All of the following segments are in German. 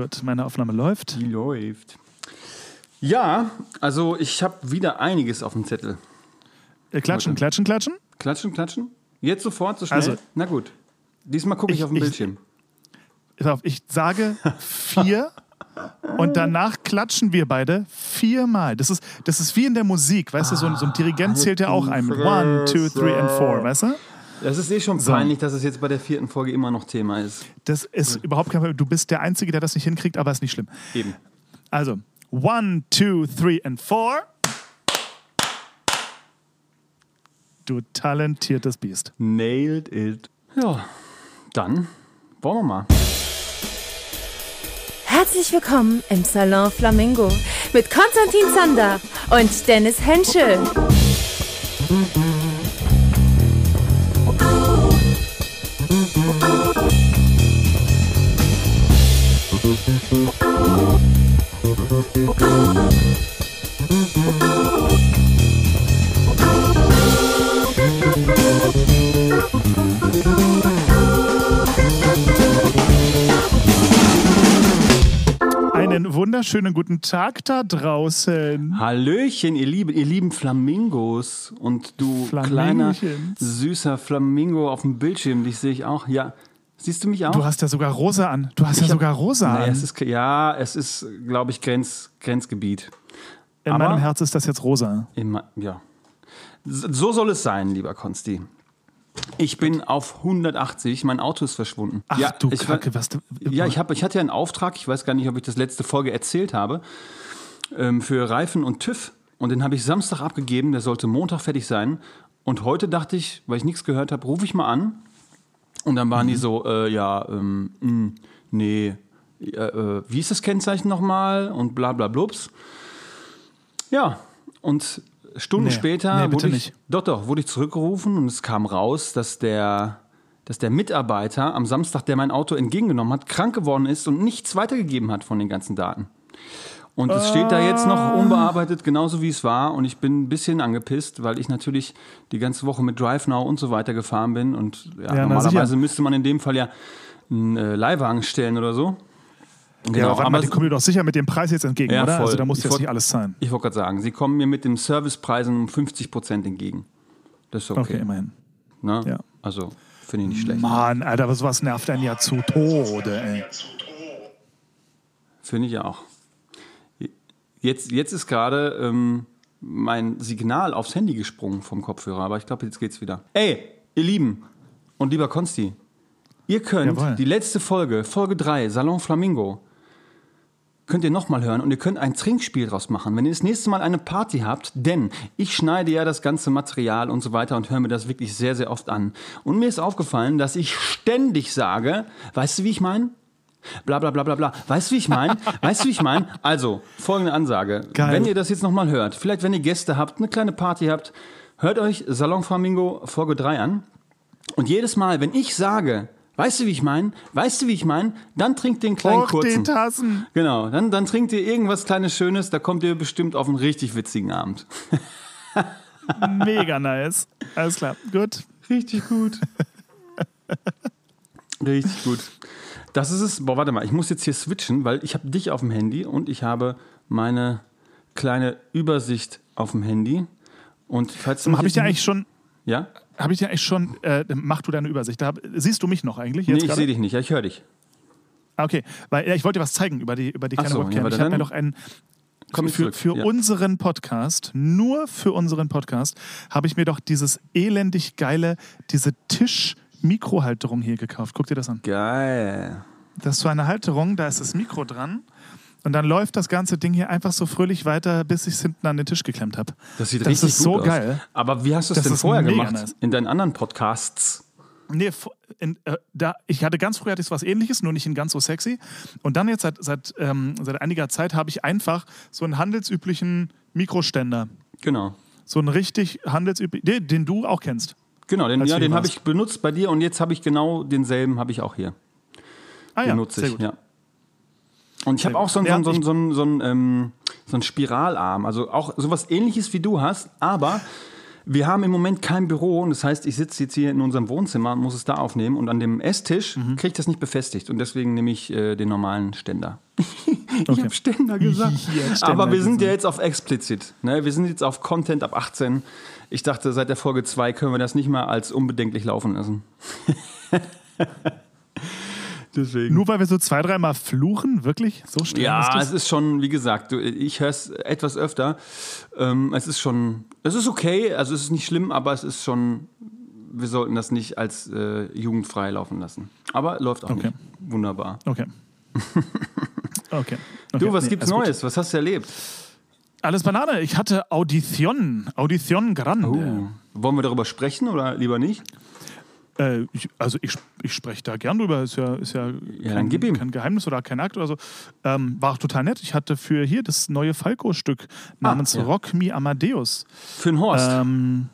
Gut, meine Aufnahme läuft. Die läuft. Ja, also ich habe wieder einiges auf dem Zettel. Äh, klatschen, Heute. klatschen, klatschen. Klatschen, klatschen? Jetzt sofort, so schnell? Also- Na gut. Diesmal gucke ich, Ich- auf dem ich- Bildschirm. Auf, Ich sage vier und danach klatschen wir beide viermal. Das ist, das ist wie in der Musik, weißt du, so ein, so ein Dirigent zählt ja auch ein mit one, two, three and four, weißt du? Das ist eh schon So. peinlich, dass es jetzt bei der vierten Folge immer noch Thema ist. Das ist überhaupt kein Problem. Du bist der Einzige, der das nicht hinkriegt, aber ist nicht schlimm. Eben. Also, one, two, three and four. Du talentiertes Biest. Nailed it. Ja, dann wollen wir mal. Herzlich willkommen im Salon Flamingo mit Konstantin Zander und Dennis Henschel. Thank you. Einen wunderschönen guten Tag da draußen. Hallöchen, ihr lieben, ihr lieben Flamingos. Und du kleiner, süßer Flamingo auf dem Bildschirm, dich sehe ich auch. Ja, siehst du mich auch? Du hast ja sogar rosa an. Du hast ja hab- sogar rosa Naja, an. es ist, ja, es ist, glaube ich, Grenz, Grenzgebiet. In aber- meinem Herz ist das jetzt rosa. Immer, ja. So soll es sein, lieber Konsti. Ich bin auf 180, mein Auto ist verschwunden. Ach ja, du ich, Kacke, was du. Ja, ich, hab, ich hatte ja einen Auftrag, ich weiß gar nicht, ob ich das letzte Folge erzählt habe, ähm, für Reifen und TÜV. Und den habe ich Samstag abgegeben, der sollte Montag fertig sein. Und heute dachte ich, weil ich nichts gehört habe, rufe ich mal an. Und dann waren die so, äh, ja, ähm, mh, nee, äh, äh, wie ist das Kennzeichen nochmal? Und bla bla blups. Ja, und Stunden Nee, später nee, wurde ich, nicht. doch, doch, wurde ich zurückgerufen und es kam raus, dass der, dass der Mitarbeiter am Samstag, der mein Auto entgegengenommen hat, krank geworden ist und nichts weitergegeben hat von den ganzen Daten. Und es steht da jetzt noch unbearbeitet, genauso wie es war. Und ich bin ein bisschen angepisst, weil ich natürlich die ganze Woche mit DriveNow und so weiter gefahren bin. Und ja, na normalerweise müsste man in dem Fall ja einen äh, Leihwagen stellen oder so. Genau, ja, aber aber die kommen dir doch sicher mit dem Preis jetzt entgegen, Ja, oder? voll. Also da musst Ich jetzt wollt- nicht alles zahlen. ich wollte gerade sagen, sie kommen mir mit den Servicepreisen um 50 Prozent entgegen. Das ist okay. Okay, immerhin. ne? Ja. Also finde ich nicht schlecht. Mann, Alter, aber sowas nervt einen ja zu Tode, ey. Finde ich auch. Jetzt, jetzt ist gerade ähm, mein Signal aufs Handy gesprungen vom Kopfhörer, aber ich glaube, jetzt geht's wieder. Ey, ihr Lieben und lieber Konsti, ihr könnt Jawohl. die letzte Folge, Folge 3, Salon Flamingo, könnt ihr nochmal hören und ihr könnt ein Trinkspiel draus machen, wenn ihr das nächste Mal eine Party habt, denn ich schneide ja das ganze Material und so weiter und höre mir das wirklich sehr, sehr oft an. Und mir ist aufgefallen, dass ich ständig sage, weißt du, wie ich meine? Bla bla bla bla bla. Weißt du, wie ich meine? Weißt du, wie ich meine? Also, folgende Ansage. Geil. Wenn ihr das jetzt nochmal hört, vielleicht wenn ihr Gäste habt, eine kleine Party habt, hört euch Salon Flamingo Folge 3 an. Und jedes Mal, wenn ich sage, weißt du, wie ich meine? Weißt du, wie ich meine? Dann trinkt den kleinen Och, die kurzen. Tassen. Genau, dann, dann trinkt ihr irgendwas kleines Schönes, da kommt ihr bestimmt auf einen richtig witzigen Abend. Mega nice. Alles klar, gut. Richtig gut. richtig gut. Das ist es. Boah, warte mal, ich muss jetzt hier switchen, weil ich habe dich auf dem Handy und ich habe meine kleine Übersicht auf dem Handy. Und falls du Habe ich dir eigentlich schon, Ja? Habe ich dir eigentlich schon, äh, mach du deine Übersicht. Da, siehst du mich noch eigentlich? Nee, Jetzt ich gerade? sehe dich nicht, ja, ich höre dich. Ah, Okay, weil ja, ich wollte dir was zeigen über die, über die kleine so, Webcam. ja, ich habe mir noch einen. komm ich für für ja. unseren Podcast, nur für unseren Podcast, habe ich mir doch dieses elendig geile, diese Tisch-Mikrohalterung hier gekauft. Guck dir das an. Geil. Das ist so eine Halterung, da ist das Mikro dran. Und dann läuft das ganze Ding hier einfach so fröhlich weiter, bis ich es hinten an den Tisch geklemmt habe. Das sieht Das richtig ist so gut aus. geil. Aber wie hast du es denn vorher gemacht? nice. In deinen anderen Podcasts? Nee, in, äh, da, ich hatte ganz früh hatte ich was ähnliches, nur nicht in ganz so sexy. Und dann jetzt seit, seit, ähm, seit einiger Zeit habe ich einfach so einen handelsüblichen Mikroständer. Genau. So einen richtig handelsüblichen, den, den du auch kennst. Genau, den, ja, den habe ich benutzt bei dir und jetzt habe ich genau denselben habe ich auch hier. Ah Den ja, nutze sehr ich, gut. ja. Und ich habe auch so einen, Ja, so einen, so einen, so einen, ähm, so einen Spiralarm, also auch sowas ähnliches wie du hast, aber wir haben im Moment kein Büro und das heißt, ich sitze jetzt hier in unserem Wohnzimmer und muss es da aufnehmen und an dem Esstisch Mhm. kriege ich das nicht befestigt und deswegen nehme ich äh, den normalen Ständer. Ich Okay. habe Ständer gesagt. Hab Ständer Aber wir sind ja jetzt auf explizit. Ne? Wir sind jetzt auf Content ab 18. Ich dachte, seit der Folge 2 können wir das nicht mal als unbedenklich laufen lassen. Deswegen. Nur weil wir so zwei, dreimal fluchen, wirklich? So ist Ja, das? es ist schon, wie gesagt, du- ich höre es etwas öfter. Ähm, es ist schon, es ist okay, also es ist nicht schlimm, aber es ist schon, wir sollten das nicht als äh, jugendfrei laufen lassen. Aber läuft auch Okay. nicht. Wunderbar. Okay. okay. Du, okay. was Nee, gibt's alles gut. Neues? Was hast du erlebt? Alles Banane. Ich hatte Audition. Audition Grande. Oh. Wollen wir darüber sprechen oder lieber nicht? Äh, ich, also ich, ich spreche da gern drüber. Ist ja, ist ja, dann kein, kein Geheimnis oder kein Akt oder so. Ähm, war auch total nett. Ich hatte für hier das neue Falco-Stück namens ja. Rock Me Amadeus. Für den Horst. Ähm,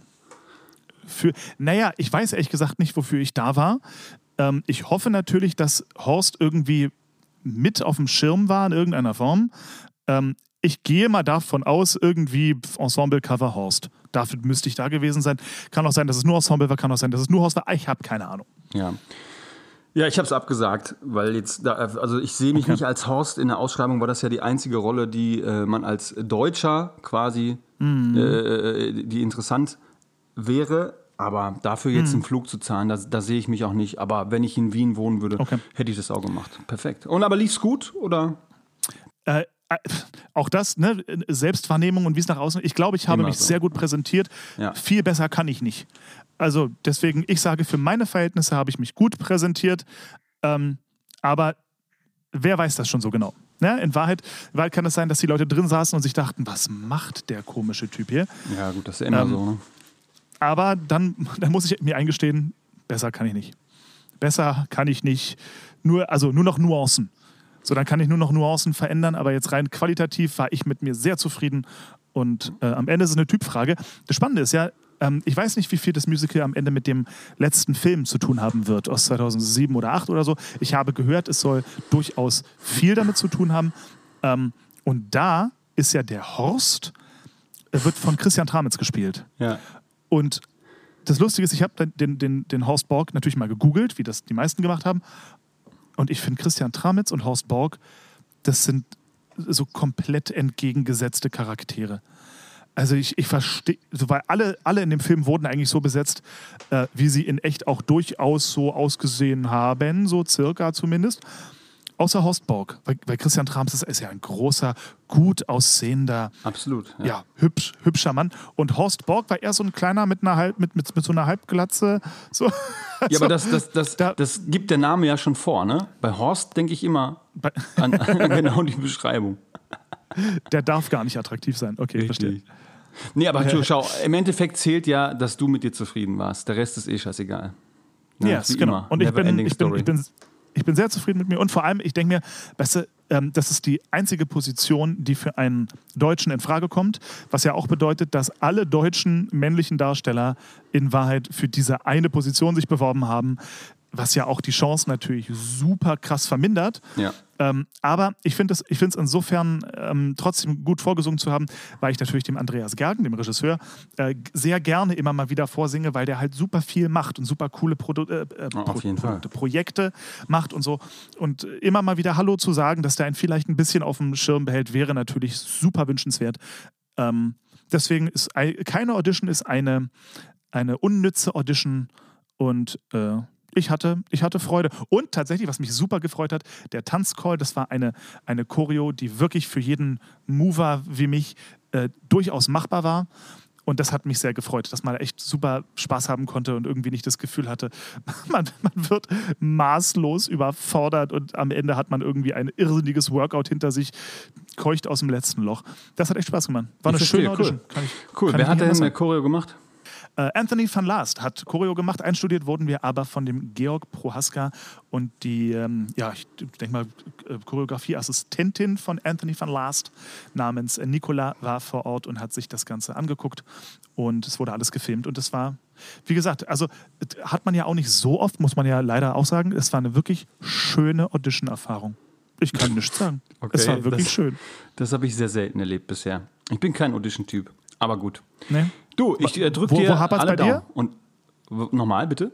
für, naja, ich weiß ehrlich gesagt nicht, wofür ich da war. Ähm, ich hoffe natürlich, dass Horst irgendwie mit auf dem Schirm war in irgendeiner Form. Ähm, ich gehe mal davon aus, irgendwie Ensemble-Cover Horst. Dafür müsste ich da gewesen sein. Kann auch sein, dass es nur Ensemble war, kann auch sein, dass es nur Horst war. Ich habe keine Ahnung. Ja. Ja, ich habe es abgesagt, weil jetzt, da, also ich sehe mich Okay. nicht als Horst. In der Ausschreibung war das ja die einzige Rolle, die äh, man als Deutscher quasi, Mhm. äh, die interessant wäre. Aber dafür jetzt Mhm. einen Flug zu zahlen, da, da sehe ich mich auch nicht. Aber wenn ich in Wien wohnen würde, Okay. hätte ich das auch gemacht. Perfekt. Und aber lief's gut oder? Äh, auch das, ne, Selbstwahrnehmung und wie es nach außen. Ich glaube, ich habe Immer mich so. sehr gut präsentiert. Ja. Viel besser kann ich nicht. Also deswegen, ich sage, für meine Verhältnisse habe ich mich gut präsentiert. Ähm, aber wer weiß das schon so genau? Ne? In, Wahrheit, in Wahrheit kann es sein, dass die Leute drin saßen und sich dachten, was macht der komische Typ hier? Ja, gut, das ist immer Ähm, so. Ne? Aber dann, dann muss ich mir eingestehen, besser kann ich nicht. Besser kann ich nicht. Nur, also nur noch Nuancen. So, dann kann ich nur noch Nuancen verändern, aber jetzt rein qualitativ war ich mit mir sehr zufrieden. Und äh, am Ende ist es eine Typfrage. Das Spannende ist ja, ähm, ich weiß nicht, wie viel das Musical am Ende mit dem letzten Film zu tun haben wird, aus 2007 oder 2008 oder so. Ich habe gehört, es soll durchaus viel damit zu tun haben. Ähm, und da ist ja der Horst, äh, wird von Christian Tramitz gespielt. Ja. Und das Lustige ist, ich habe den, den, den Horst Borg natürlich mal gegoogelt, wie das die meisten gemacht haben. Und ich finde Christian Tramitz und Horst Borg, das sind so komplett entgegengesetzte Charaktere. Also ich, ich verstehe, weil alle, alle in dem Film wurden eigentlich so besetzt, äh, wie sie in echt auch durchaus so ausgesehen haben, so circa zumindest. Außer Horst Borg, weil, weil Christian Tramitz ist, ist ja ein großer, gut aussehender, Absolut. ja, hübsch, hübscher Mann. Und Horst Borg war eher so ein kleiner mit einer halb, mit, mit, mit so einer Halbglatze. So. Ja, aber das, das, das, Da- das gibt der Name ja schon vor, ne? Bei Horst denke ich immer an, an genau die Beschreibung. Der darf gar nicht attraktiv sein. Okay, verstehe. Nee, aber du, schau, im Endeffekt zählt ja, dass du mit dir zufrieden warst. Der Rest ist eh scheißegal. Ja, Ja, yes, genau. immer. Und ich bin, ich, bin, ich, bin, ich bin sehr zufrieden mit mir. Und vor allem, ich denke mir, weißt du, ähm, das ist die einzige Position, die für einen Deutschen in Frage kommt. Was ja auch bedeutet, dass alle deutschen männlichen Darsteller in Wahrheit für diese eine Position sich beworben haben. Was ja auch die Chance natürlich super krass vermindert. Ja. Ähm, aber ich finde es insofern ähm, trotzdem gut vorgesungen zu haben, weil ich natürlich dem Andreas Gergen, dem Regisseur, äh, sehr gerne immer mal wieder vorsinge, weil der halt super viel macht und super coole Produ äh, äh, Fall. Produkte, Projekte macht und so. Und immer mal wieder Hallo zu sagen, dass der einen vielleicht ein bisschen auf dem Schirm behält, wäre natürlich super wünschenswert. Ähm, deswegen ist ei- keine Audition ist eine, eine unnütze Audition und äh, ich hatte, ich hatte Freude. Und tatsächlich, was mich super gefreut hat, der Tanzcall, das war eine, eine Choreo, die wirklich für jeden Mover wie mich äh, durchaus machbar war. Und das hat mich sehr gefreut, dass man echt super Spaß haben konnte und irgendwie nicht das Gefühl hatte, man, man wird maßlos überfordert und am Ende hat man irgendwie ein irrsinniges Workout hinter sich, keucht aus dem letzten Loch. Das hat echt Spaß gemacht. War eine Ich verstehe, schöne cool. Audition. Kann ich, Cool. Wer hat denn eine. Choreo gemacht? Äh, Anthony van Last hat Choreo gemacht. Einstudiert wurden wir aber von dem Georg Prohaska und die, ähm, ja, ich denke mal, äh, Choreografieassistentin von Anthony van Last namens Nicola war vor Ort und hat sich das Ganze angeguckt und es wurde alles gefilmt und es war, wie gesagt, also hat man ja auch nicht so oft, muss man ja leider auch sagen, es war eine wirklich schöne Audition-Erfahrung. Ich kann nichts sagen. es war wirklich das, schön. Das habe ich sehr selten erlebt bisher. Ich bin kein Audition-Typ, aber gut. Ne? Du, ich äh, drück Wo- dir wo hapert's alle bei dir? Daumen. Und nochmal, bitte?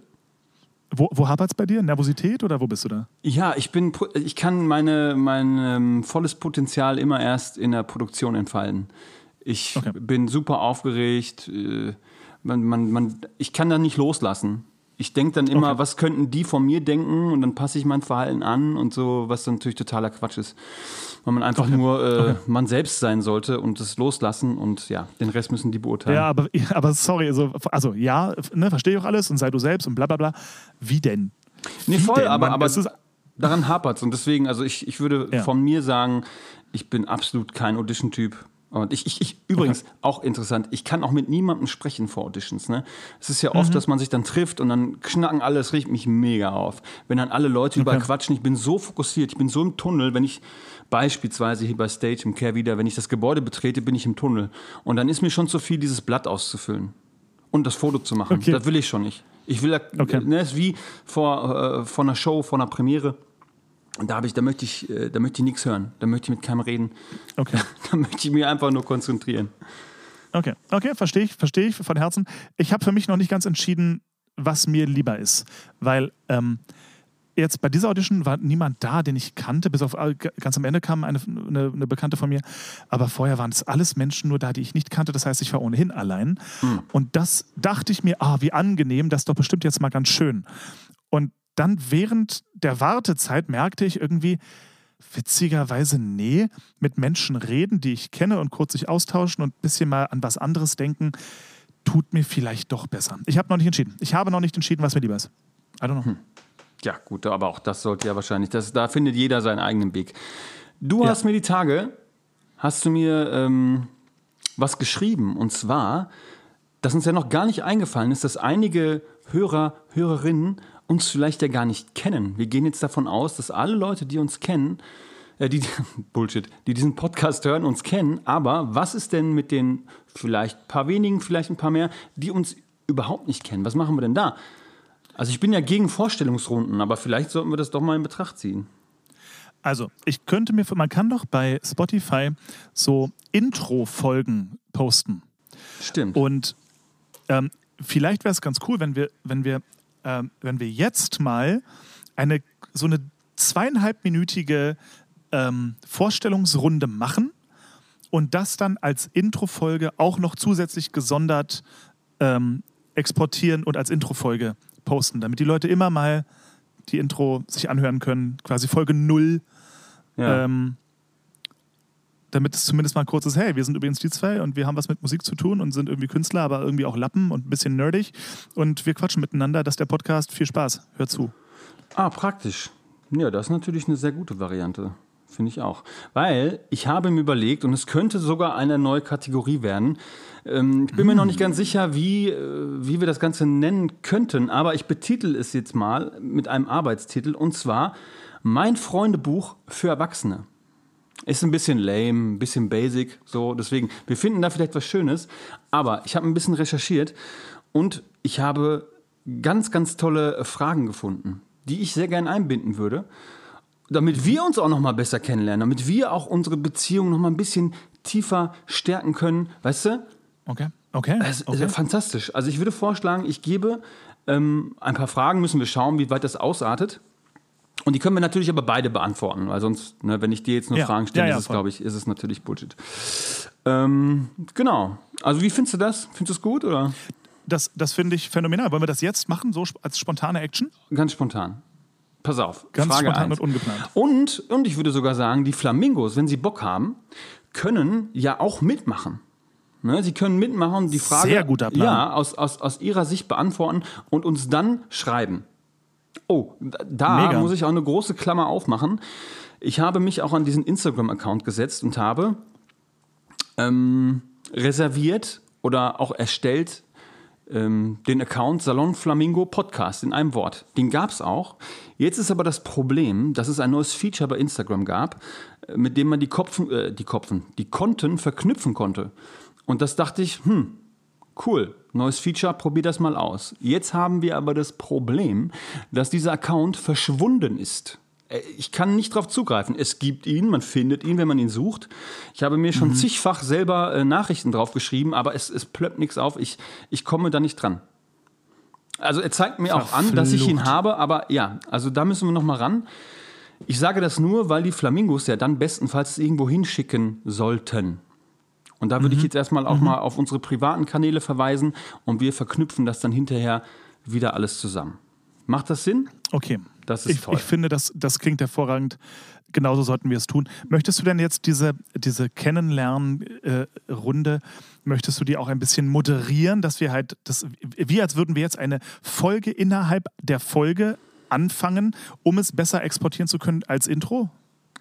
Wo, wo hapert es bei dir? Nervosität oder wo bist du da? Ja, ich bin, ich kann meine, mein ähm, volles Potenzial immer erst in der Produktion entfalten. Ich Okay. bin super aufgeregt. Äh, man, man, man, ich kann da nicht loslassen. Ich denke dann immer, Okay. was könnten die von mir denken und dann passe ich mein Verhalten an und so, was dann natürlich totaler Quatsch ist. Weil man einfach nur äh, man selbst sein sollte und das loslassen und ja, den Rest müssen die beurteilen. Ja, aber, aber sorry, also, also ja, ne, verstehe ich auch alles und sei du selbst und bla bla bla. Wie denn? Nee, Wie voll, denn, aber, aber daran hapert es. Und deswegen, also ich, ich würde Ja. von mir sagen, ich bin absolut kein Audition-Typ. Und ich, ich, ich übrigens, auch interessant, ich kann auch mit niemandem sprechen vor Auditions. Ne? Es ist ja Mhm. oft, dass man sich dann trifft und dann knacken alle, es regt mich mega auf. Wenn dann alle Leute überall Okay. quatschen, ich bin so fokussiert, ich bin so im Tunnel, wenn ich beispielsweise hier bei Stage im Care wieder, wenn ich das Gebäude betrete, bin ich im Tunnel. Und dann ist mir schon zu viel, dieses Blatt auszufüllen und das Foto zu machen. Okay. Das will ich schon nicht. Ich will, Okay. ne, ist wie vor, äh, vor einer Show, vor einer Premiere. Und da, hab ich, da möchte ich, äh, da möchte ich nichts hören. Da möchte ich mit keinem reden. Okay. Da möchte ich mich einfach nur konzentrieren. Okay, okay, verstehe ich, verstehe ich von Herzen. Ich habe für mich noch nicht ganz entschieden, was mir lieber ist, weil ähm, jetzt bei dieser Audition war niemand da, den ich kannte, bis auf äh, ganz am Ende kam eine, eine, eine Bekannte von mir, aber vorher waren es alles Menschen nur da, die ich nicht kannte, das heißt, ich war ohnehin allein und das dachte ich mir, ah, wie angenehm, das ist doch bestimmt jetzt mal ganz schön. Und dann während der Wartezeit merkte ich irgendwie, witzigerweise, nee, mit Menschen reden, die ich kenne und kurz sich austauschen und ein bisschen mal an was anderes denken, tut mir vielleicht doch besser. Ich habe noch nicht entschieden. Ich habe noch nicht entschieden, was mir lieber ist. I don't know. Ja, gut, aber auch das sollte ja wahrscheinlich, das, da findet jeder seinen eigenen Weg. Du Ja. hast mir die Tage, hast du mir ähm, was geschrieben und zwar, dass uns ja noch gar nicht eingefallen ist, dass einige Hörer, Hörerinnen uns vielleicht ja gar nicht kennen. Wir gehen jetzt davon aus, dass alle Leute, die uns kennen, äh, die, Bullshit, die diesen Podcast hören, uns kennen. Aber was ist denn mit den vielleicht paar wenigen, vielleicht ein paar mehr, die uns überhaupt nicht kennen? Was machen wir denn da? Also ich bin ja gegen Vorstellungsrunden, aber vielleicht sollten wir das doch mal in Betracht ziehen. Also, ich könnte mir, man kann doch bei Spotify so Intro-Folgen posten. Stimmt. Und ähm, vielleicht wäre es ganz cool, wenn wir, wenn wir, ähm, wenn wir jetzt mal eine so eine zweieinhalbminütige ähm, Vorstellungsrunde machen und das dann als Introfolge auch noch zusätzlich gesondert ähm, exportieren und als Introfolge posten, damit die Leute immer mal die Intro sich anhören können, quasi Folge null ja. ähm, damit es zumindest mal kurz ist, hey, wir sind übrigens die zwei und wir haben was mit Musik zu tun und sind irgendwie Künstler, aber irgendwie auch Lappen und ein bisschen nerdig und wir quatschen miteinander, das ist der Podcast, viel Spaß, hör zu. Ah, praktisch. Ja, das ist natürlich eine sehr gute Variante. Finde ich auch. Weil ich habe mir überlegt, und es könnte sogar eine neue Kategorie werden. Ähm, ich bin mir noch nicht ganz sicher, wie, äh, wie wir das Ganze nennen könnten, aber ich betitel es jetzt mal mit einem Arbeitstitel und zwar Mein Freundebuch für Erwachsene. Ist ein bisschen lame, ein bisschen basic, so. Deswegen, wir finden da vielleicht was Schönes. Aber ich habe ein bisschen recherchiert und ich habe ganz, ganz tolle äh, Fragen gefunden, die ich sehr gerne einbinden würde, damit wir uns auch noch mal besser kennenlernen, damit wir auch unsere Beziehung noch mal ein bisschen tiefer stärken können. Weißt du? Okay, okay. Das ist okay. fantastisch. Also ich würde vorschlagen, ich gebe ähm, ein paar Fragen, müssen wir schauen, wie weit das ausartet. Und die können wir natürlich aber beide beantworten, weil sonst, ne, wenn ich dir jetzt nur Ja. Fragen stelle, Ja, ja, ist es, glaube ich, ist es natürlich Bullshit. Ähm, genau. Also wie findest du das? Findest du es gut oder Das, das finde ich phänomenal. Wollen wir das jetzt machen, so als spontane Action? ganz spontan? Pass auf. Ganz Frage spontan eins. und ungeplant. Und, und ich würde sogar sagen, die Flamingos, wenn sie Bock haben, können ja auch mitmachen. Ne, sie können mitmachen, die Frage Sehr guter Plan. Ja, aus, aus, aus ihrer Sicht beantworten und uns dann schreiben. Oh, da- Mega. muss ich auch eine große Klammer aufmachen. Ich habe mich auch an diesen Instagram-Account gesetzt und habe ähm, reserviert oder auch erstellt ähm, den Account Salon Flamingo Podcast in einem Wort. Den gab es auch. Jetzt ist aber das Problem, dass es ein neues Feature bei Instagram gab, äh, mit dem man die Kopfen, äh, die Kopfen, die Konten verknüpfen konnte. Und das dachte ich, hm, cool, neues Feature, probier das mal aus. Jetzt haben wir aber das Problem, dass dieser Account verschwunden ist. Äh, Ich kann nicht darauf zugreifen. Es gibt ihn, man findet ihn, wenn man ihn sucht. Ich habe mir schon zigfach selber äh, Nachrichten drauf geschrieben, aber es, es plöppt nichts auf. Ich, ich komme da nicht dran. Also er zeigt mir auch an, dass ich ihn Verflucht. habe, aber ja, also da müssen wir noch mal ran. Ich sage das nur, weil die Flamingos ja dann bestenfalls irgendwo hinschicken sollten. Und da würde ich jetzt erstmal auch mal auf unsere privaten Kanäle verweisen und wir verknüpfen das dann hinterher wieder alles zusammen. Macht das Sinn? Okay. Das ist ich, toll. ich finde, das, das klingt hervorragend. Genauso sollten wir es tun. Möchtest du denn jetzt diese, diese Kennenlernen-Runde, möchtest du die auch ein bisschen moderieren, dass wir halt, das, wie als würden wir jetzt eine Folge innerhalb der Folge anfangen, um es besser exportieren zu können als Intro?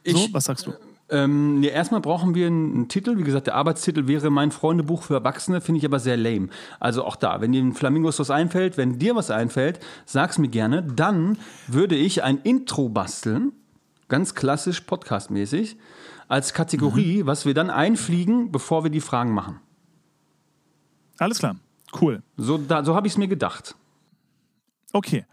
So, Ich- was sagst du? Ähm, nee, erstmal brauchen wir einen, einen Titel. Wie gesagt, der Arbeitstitel wäre mein Freundebuch für Erwachsene, finde ich aber sehr lame. Also auch da, wenn den Flamingos was einfällt, wenn dir was einfällt, sag's mir gerne. Dann würde ich ein Intro basteln, ganz klassisch podcastmäßig, als Kategorie, was wir dann einfliegen, bevor wir die Fragen machen. Alles klar. Cool. So, da, so habe ich es mir gedacht. Okay.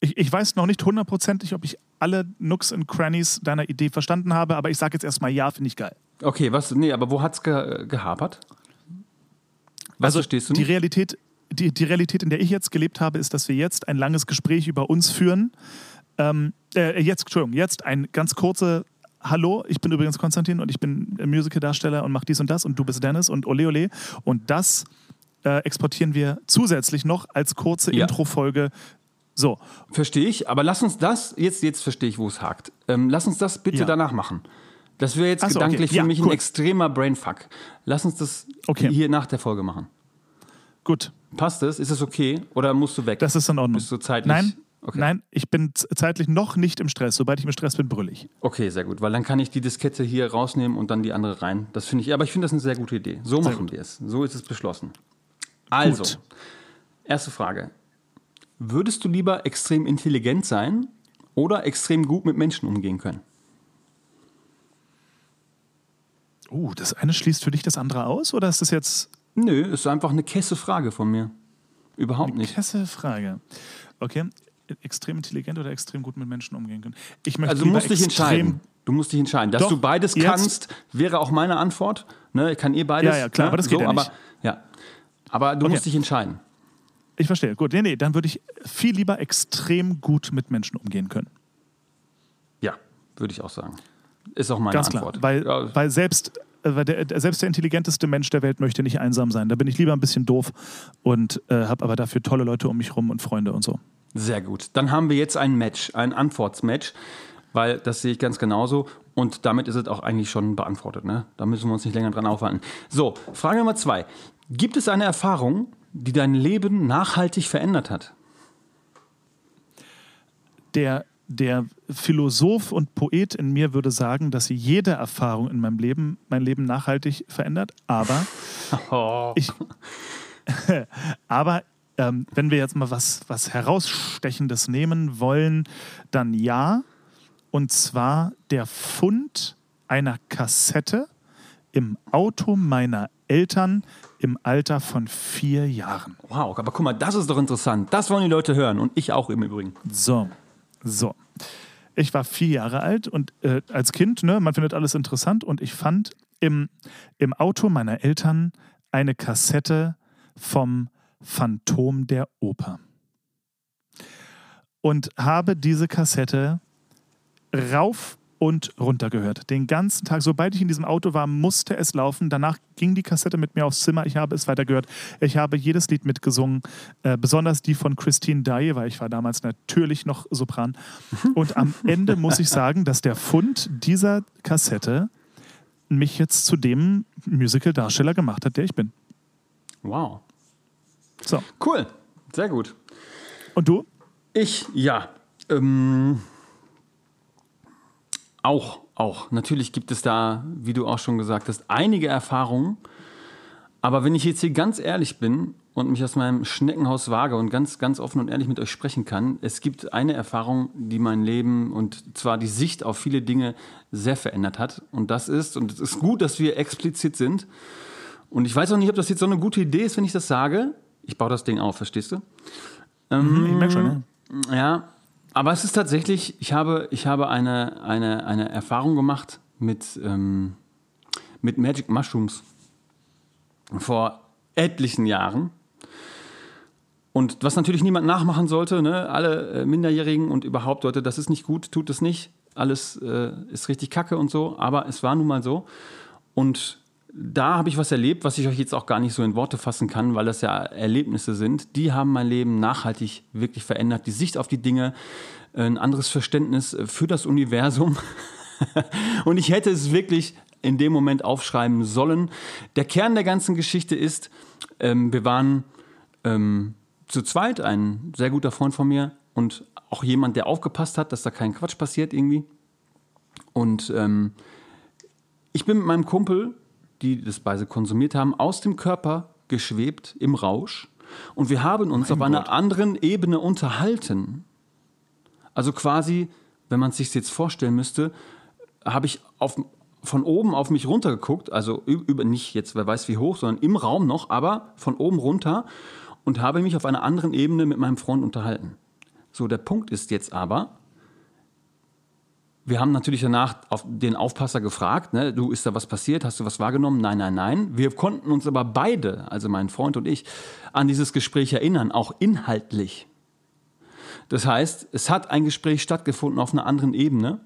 Ich, ich weiß noch nicht hundertprozentig, ob ich alle Nooks und Crannies deiner Idee verstanden habe, aber ich sage jetzt erstmal ja, finde ich geil. Okay, was? Nee, aber wo hat's ge, gehapert? Was verstehst du Die nicht? Realität, die, die Realität, in der ich jetzt gelebt habe, ist, dass wir jetzt ein langes Gespräch über uns führen. Ähm, äh, jetzt, Entschuldigung, jetzt ein ganz kurze Hallo, ich bin übrigens Konstantin und ich bin Musical-Darsteller und mache dies und das und du bist Dennis und ole ole. Und das äh, exportieren wir zusätzlich noch als kurze Ja. Intro-Folge. So, Verstehe ich, aber lass uns das, jetzt, jetzt verstehe ich, wo es hakt. Ähm, lass uns das bitte Ja. danach machen. Das wäre jetzt so, okay. gedanklich Ja, für mich ein cool. extremer Brainfuck. Lass uns das Okay. hier nach der Folge machen. gut, Passt es? Ist es okay? Oder musst du weg? das ist in Ordnung. Bist du zeitlich? Nein, Okay. nein, ich bin zeitlich noch nicht im Stress. Sobald ich im Stress bin, brüll ich. Okay, sehr gut, weil dann kann ich die Diskette hier rausnehmen und dann die andere rein. Das finde ich, aber ich finde das eine sehr gute Idee. So machen gut. wir es. So ist es beschlossen. Also, Gut. erste Frage. Würdest du lieber extrem intelligent sein oder extrem gut mit Menschen umgehen können? Uh, das eine schließt für dich das andere aus oder ist das jetzt Nö, ist einfach eine kesse Frage von mir. Überhaupt nicht. Klasse Frage. Okay. Extrem intelligent oder extrem gut mit Menschen umgehen können. Ich möchte Also du musst dich entscheiden. Du musst dich entscheiden. Dass Doch, du beides jetzt- kannst, wäre auch meine Antwort. Ne, kann ihr beides. Ja, ja, klar, ne? aber das geht ja aber, nicht. Ja. Aber du Okay. musst dich entscheiden. Ich verstehe. Gut, nee, nee, dann würde ich viel lieber extrem gut mit Menschen umgehen können. Ja, würde ich auch sagen. Ist auch meine Ganz klar. Antwort. Weil, ja, weil selbst, äh, weil der, der- selbst der intelligenteste Mensch der Welt möchte nicht einsam sein. Da bin ich lieber ein bisschen doof und äh, habe aber dafür tolle Leute um mich rum und Freunde und so. Sehr gut. Dann haben wir jetzt ein Match, ein Antwortsmatch, weil das sehe ich ganz genauso. Und damit ist es auch eigentlich schon beantwortet. Ne? Da müssen wir uns nicht länger dran aufhalten. So, Frage Nummer zwei. Gibt es eine Erfahrung, die dein Leben nachhaltig verändert hat? Der, der Philosoph und Poet in mir würde sagen, dass jede Erfahrung in meinem Leben mein Leben nachhaltig verändert. Aber Oh. ich, aber ähm, wenn wir jetzt mal was, was Herausstechendes nehmen wollen, dann ja. Und zwar der Fund einer Kassette im Auto meiner Eltern im Alter von vier Jahren. Wow, aber guck mal, das ist doch interessant. Das wollen die Leute hören und ich auch im Übrigen. So, so. Ich war vier Jahre alt und äh, als Kind, ne, man findet alles interessant und ich fand im, im Auto meiner Eltern eine Kassette vom Phantom der Oper. Und habe diese Kassette rauf und runter gehört. Den ganzen Tag. Sobald ich in diesem Auto war, musste es laufen. Danach ging die Kassette mit mir aufs Zimmer. Ich habe es weiter gehört. Ich habe jedes Lied mitgesungen. Äh, besonders die von Christine Daae, weil ich war damals natürlich noch Sopran. Und am Ende muss ich sagen, dass der Fund dieser Kassette mich jetzt zu dem Musical-Darsteller gemacht hat, der ich bin. Wow. So. Cool. Sehr gut. Und du? Ich, ja. Ähm, auch, auch. Natürlich gibt es da, wie du auch schon gesagt hast, einige Erfahrungen. Aber wenn ich jetzt hier ganz ehrlich bin und mich aus meinem Schneckenhaus wage und ganz, ganz offen und ehrlich mit euch sprechen kann, es gibt eine Erfahrung, die mein Leben und zwar die Sicht auf viele Dinge sehr verändert hat. Und das ist, und es ist gut, dass wir explizit sind. Und ich weiß auch nicht, ob das jetzt so eine gute Idee ist, wenn ich das sage. Ich baue das Ding auf, verstehst du? Ich merke schon, ne? Ja, aber es ist tatsächlich, ich habe, ich habe eine, eine, eine Erfahrung gemacht mit, ähm, mit Magic Mushrooms vor etlichen Jahren. Und was natürlich niemand nachmachen sollte, ne? alle äh, Minderjährigen und überhaupt Leute, das ist nicht gut, tut es nicht. Alles äh, ist richtig kacke und so, aber es war nun mal so. Und da habe ich was erlebt, was ich euch jetzt auch gar nicht so in Worte fassen kann, weil das ja Erlebnisse sind. Die haben mein Leben nachhaltig wirklich verändert. Die Sicht auf die Dinge, ein anderes Verständnis für das Universum. und ich hätte es wirklich in dem Moment aufschreiben sollen. Der Kern der ganzen Geschichte ist, ähm, wir waren ähm, zu zweit, ein sehr guter Freund von mir und auch jemand, der aufgepasst hat, dass da kein Quatsch passiert irgendwie. Und ähm, ich bin mit meinem Kumpel, die das beide konsumiert haben, aus dem Körper geschwebt im Rausch und wir haben uns mein auf einer anderen Ebene unterhalten. Also quasi, wenn man es sich jetzt vorstellen müsste, habe ich auf, von oben auf mich runter geguckt, also über nicht jetzt, wer weiß wie hoch, sondern im Raum noch, aber von oben runter und habe mich auf einer anderen Ebene mit meinem Freund unterhalten. So, der Punkt ist jetzt aber, wir haben natürlich danach auf den Aufpasser gefragt, ne, du, ist da was passiert, hast du was wahrgenommen? Nein, nein, nein. Wir konnten uns aber beide, also mein Freund und ich, an dieses Gespräch erinnern, auch inhaltlich. Das heißt, es hat ein Gespräch stattgefunden auf einer anderen Ebene.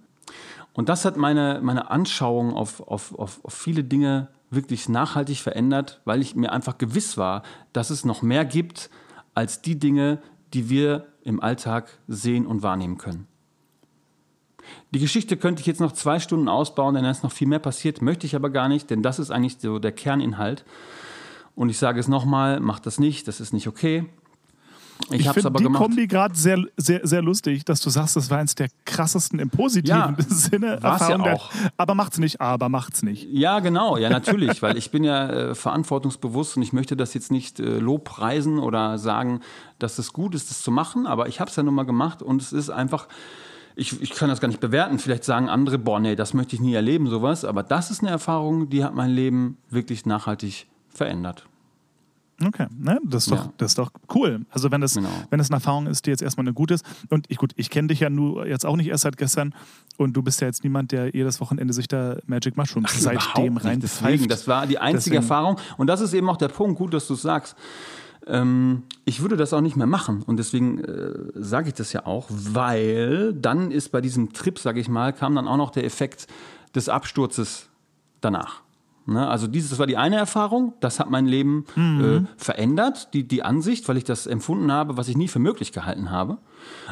Und das hat meine, meine Anschauung auf, auf, auf, auf viele Dinge wirklich nachhaltig verändert, weil ich mir einfach gewiss war, dass es noch mehr gibt als die Dinge, die wir im Alltag sehen und wahrnehmen können. Die Geschichte könnte ich jetzt noch zwei Stunden ausbauen, denn da ist noch viel mehr passiert, möchte ich aber gar nicht, denn das ist eigentlich so der Kerninhalt. Und ich sage es nochmal, macht das nicht, das ist nicht okay. Ich, ich finde die gemacht. Kombi gerade sehr, sehr, sehr lustig, dass du sagst, das war eins der krassesten im positiven ja, Sinne Erfahrung. Ja auch. aber macht's nicht, aber macht's nicht. Ja, genau, ja, natürlich, weil ich bin ja äh, verantwortungsbewusst und ich möchte das jetzt nicht äh, lobpreisen oder sagen, dass es gut ist, das zu machen, aber ich habe es ja nun mal gemacht und es ist einfach. Ich, ich kann das gar nicht bewerten. Vielleicht sagen andere, boah, nee, das möchte ich nie erleben, sowas. Aber das ist eine Erfahrung, die hat mein Leben wirklich nachhaltig verändert. Okay, ne? das, ist doch, ja. das ist doch cool. Also wenn das, genau. wenn das eine Erfahrung ist, die jetzt erstmal eine gute ist. Und ich, gut, ich kenne dich ja nur jetzt auch nicht erst seit gestern und du bist ja jetzt niemand, der jedes Wochenende sich da Magic Mushrooms Ach, seitdem rein Deswegen, das war die einzige Deswegen. Erfahrung. Und das ist eben auch der Punkt, gut, dass du es sagst. Ähm, ich würde das auch nicht mehr machen und deswegen äh, sage ich das ja auch, weil dann ist bei diesem Trip, sage ich mal, kam dann auch noch der Effekt des Absturzes danach. Ne? Also dieses war die eine Erfahrung, das hat mein Leben mhm. äh, verändert, die, die Ansicht, weil ich das empfunden habe, was ich nie für möglich gehalten habe.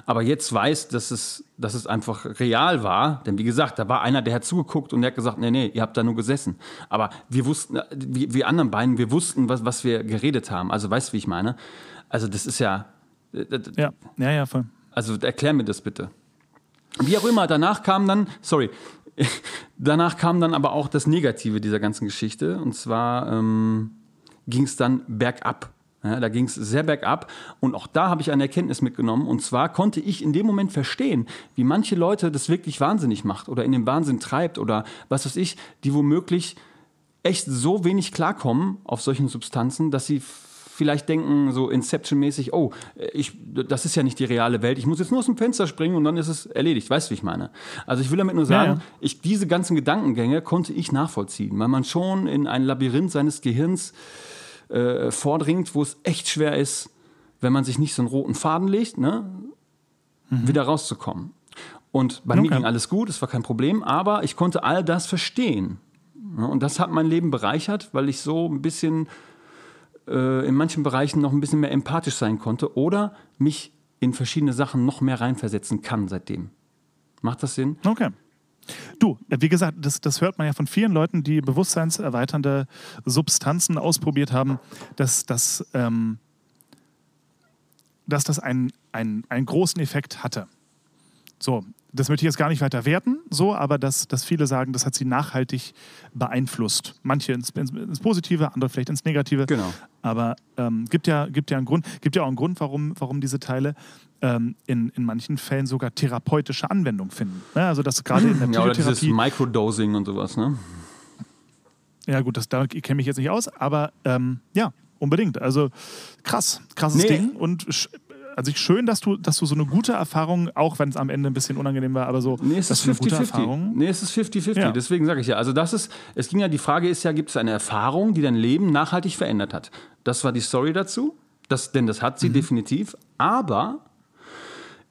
Aber jetzt weiß, dass es, dass es einfach real war. Denn wie gesagt, da war einer, der hat zugeguckt und der hat gesagt, nee, nee, ihr habt da nur gesessen. Aber wir wussten, äh, wie, wie anderen beiden, wir wussten, was, was wir geredet haben. Also weißt du, wie ich meine? Also das ist ja... Äh, ja, ja, ja, voll. Also erklär mir das bitte. Wie auch immer, danach kam dann, sorry, Danach kam dann aber auch das Negative dieser ganzen Geschichte. Und zwar ähm, ging es dann bergab. Ja, da ging es sehr bergab und auch da habe ich eine Erkenntnis mitgenommen. Und zwar konnte ich in dem Moment verstehen, wie manche Leute das wirklich wahnsinnig macht oder in den Wahnsinn treibt oder was weiß ich, die womöglich echt so wenig klarkommen auf solchen Substanzen, dass sie vielleicht denken, so Inception-mäßig, oh, ich, das ist ja nicht die reale Welt, ich muss jetzt nur aus dem Fenster springen und dann ist es erledigt. Weißt du, wie ich meine? Also ich will damit nur sagen, ja, ja. Ich, diese ganzen Gedankengänge konnte ich nachvollziehen, weil man schon in ein Labyrinth seines Gehirns äh, vordringt, wo es echt schwer ist, wenn man sich nicht so einen roten Faden legt, ne, mhm. wieder rauszukommen. Und bei okay. mir ging alles gut, es war kein Problem, aber ich konnte all das verstehen. Und das hat mein Leben bereichert, weil ich so ein bisschen äh, in manchen Bereichen noch ein bisschen mehr empathisch sein konnte oder mich in verschiedene Sachen noch mehr reinversetzen kann seitdem. Macht das Sinn? Okay. Du, wie gesagt, das, das hört man ja von vielen Leuten, die bewusstseinserweiternde Substanzen ausprobiert haben, dass, dass, ähm, dass das einen, einen, einen großen Effekt hatte. So, das möchte ich jetzt gar nicht weiter werten, so, aber dass, dass viele sagen, das hat sie nachhaltig beeinflusst. Manche ins, ins, ins Positive, andere vielleicht ins Negative. Genau. Aber ähm, gibt ja, gibt ja einen Grund, gibt ja auch einen Grund, warum, warum diese Teile ähm, in, in manchen Fällen sogar therapeutische Anwendung finden. Ja, also das gerade in der ja, oder dieses Microdosing und sowas, ne? Ja, gut, das, da kenne ich jetzt nicht aus, aber ähm, ja, unbedingt. Also krass, krasses nee. Ding und also schön, dass du, dass du so eine gute Erfahrung, auch wenn es am Ende ein bisschen unangenehm war, aber so. Nee, es ist 50-50. Nee, es ist 50-50. Ja. Deswegen sage ich ja. Also, das ist, es ging ja, die Frage ist ja, gibt es eine Erfahrung, die dein Leben nachhaltig verändert hat? Das war die Story dazu. Das, denn das hat sie definitiv. Aber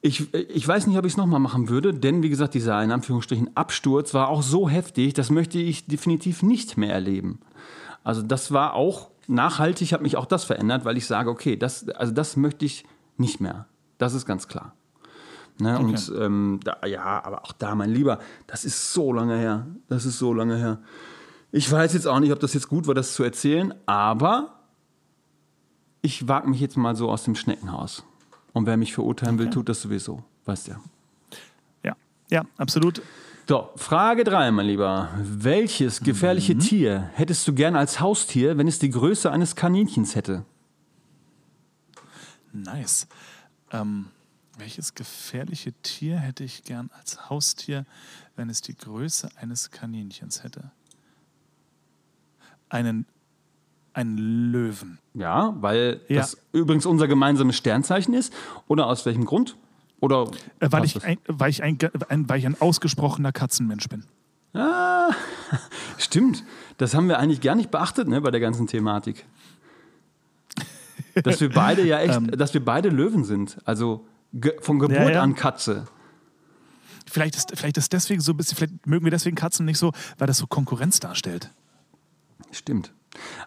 ich, ich weiß nicht, ob ich es nochmal machen würde, denn wie gesagt, dieser in Anführungsstrichen Absturz war auch so heftig, das möchte ich definitiv nicht mehr erleben. Also das war auch nachhaltig, hat mich auch das verändert, weil ich sage, okay, das, also das möchte ich nicht mehr. Das ist ganz klar. Ne? Okay. Und ähm, da, ja, aber auch da, mein Lieber, das ist so lange her. Das ist so lange her. Ich weiß jetzt auch nicht, ob das jetzt gut war, das zu erzählen, aber ich wage mich jetzt mal so aus dem Schneckenhaus. Und wer mich verurteilen will, Okay. tut das sowieso. Weißt ja. Ja, ja, absolut. So, Frage 3, mein Lieber. Welches gefährliche Tier hättest du gern als Haustier, wenn es die Größe eines Kaninchens hätte? Nice. Ähm, welches gefährliche Tier hätte ich gern als Haustier, wenn es die Größe eines Kaninchens hätte? Einen, einen Löwen. Ja, weil Ja. das übrigens unser gemeinsames Sternzeichen ist. Oder aus welchem Grund? Oder Äh, weil, ich ein, weil, ich ein, ein, weil ich ein ausgesprochener Katzenmensch bin. Ah, stimmt. Das haben wir eigentlich gar nicht beachtet ne, bei der ganzen Thematik. Dass wir beide ja echt, dass wir beide Löwen sind. Also ge von Geburt Ähm. Ja, ja. an Katze. Vielleicht ist, vielleicht ist deswegen so ein bisschen, vielleicht mögen wir deswegen Katzen nicht so, weil das so Konkurrenz darstellt. Stimmt.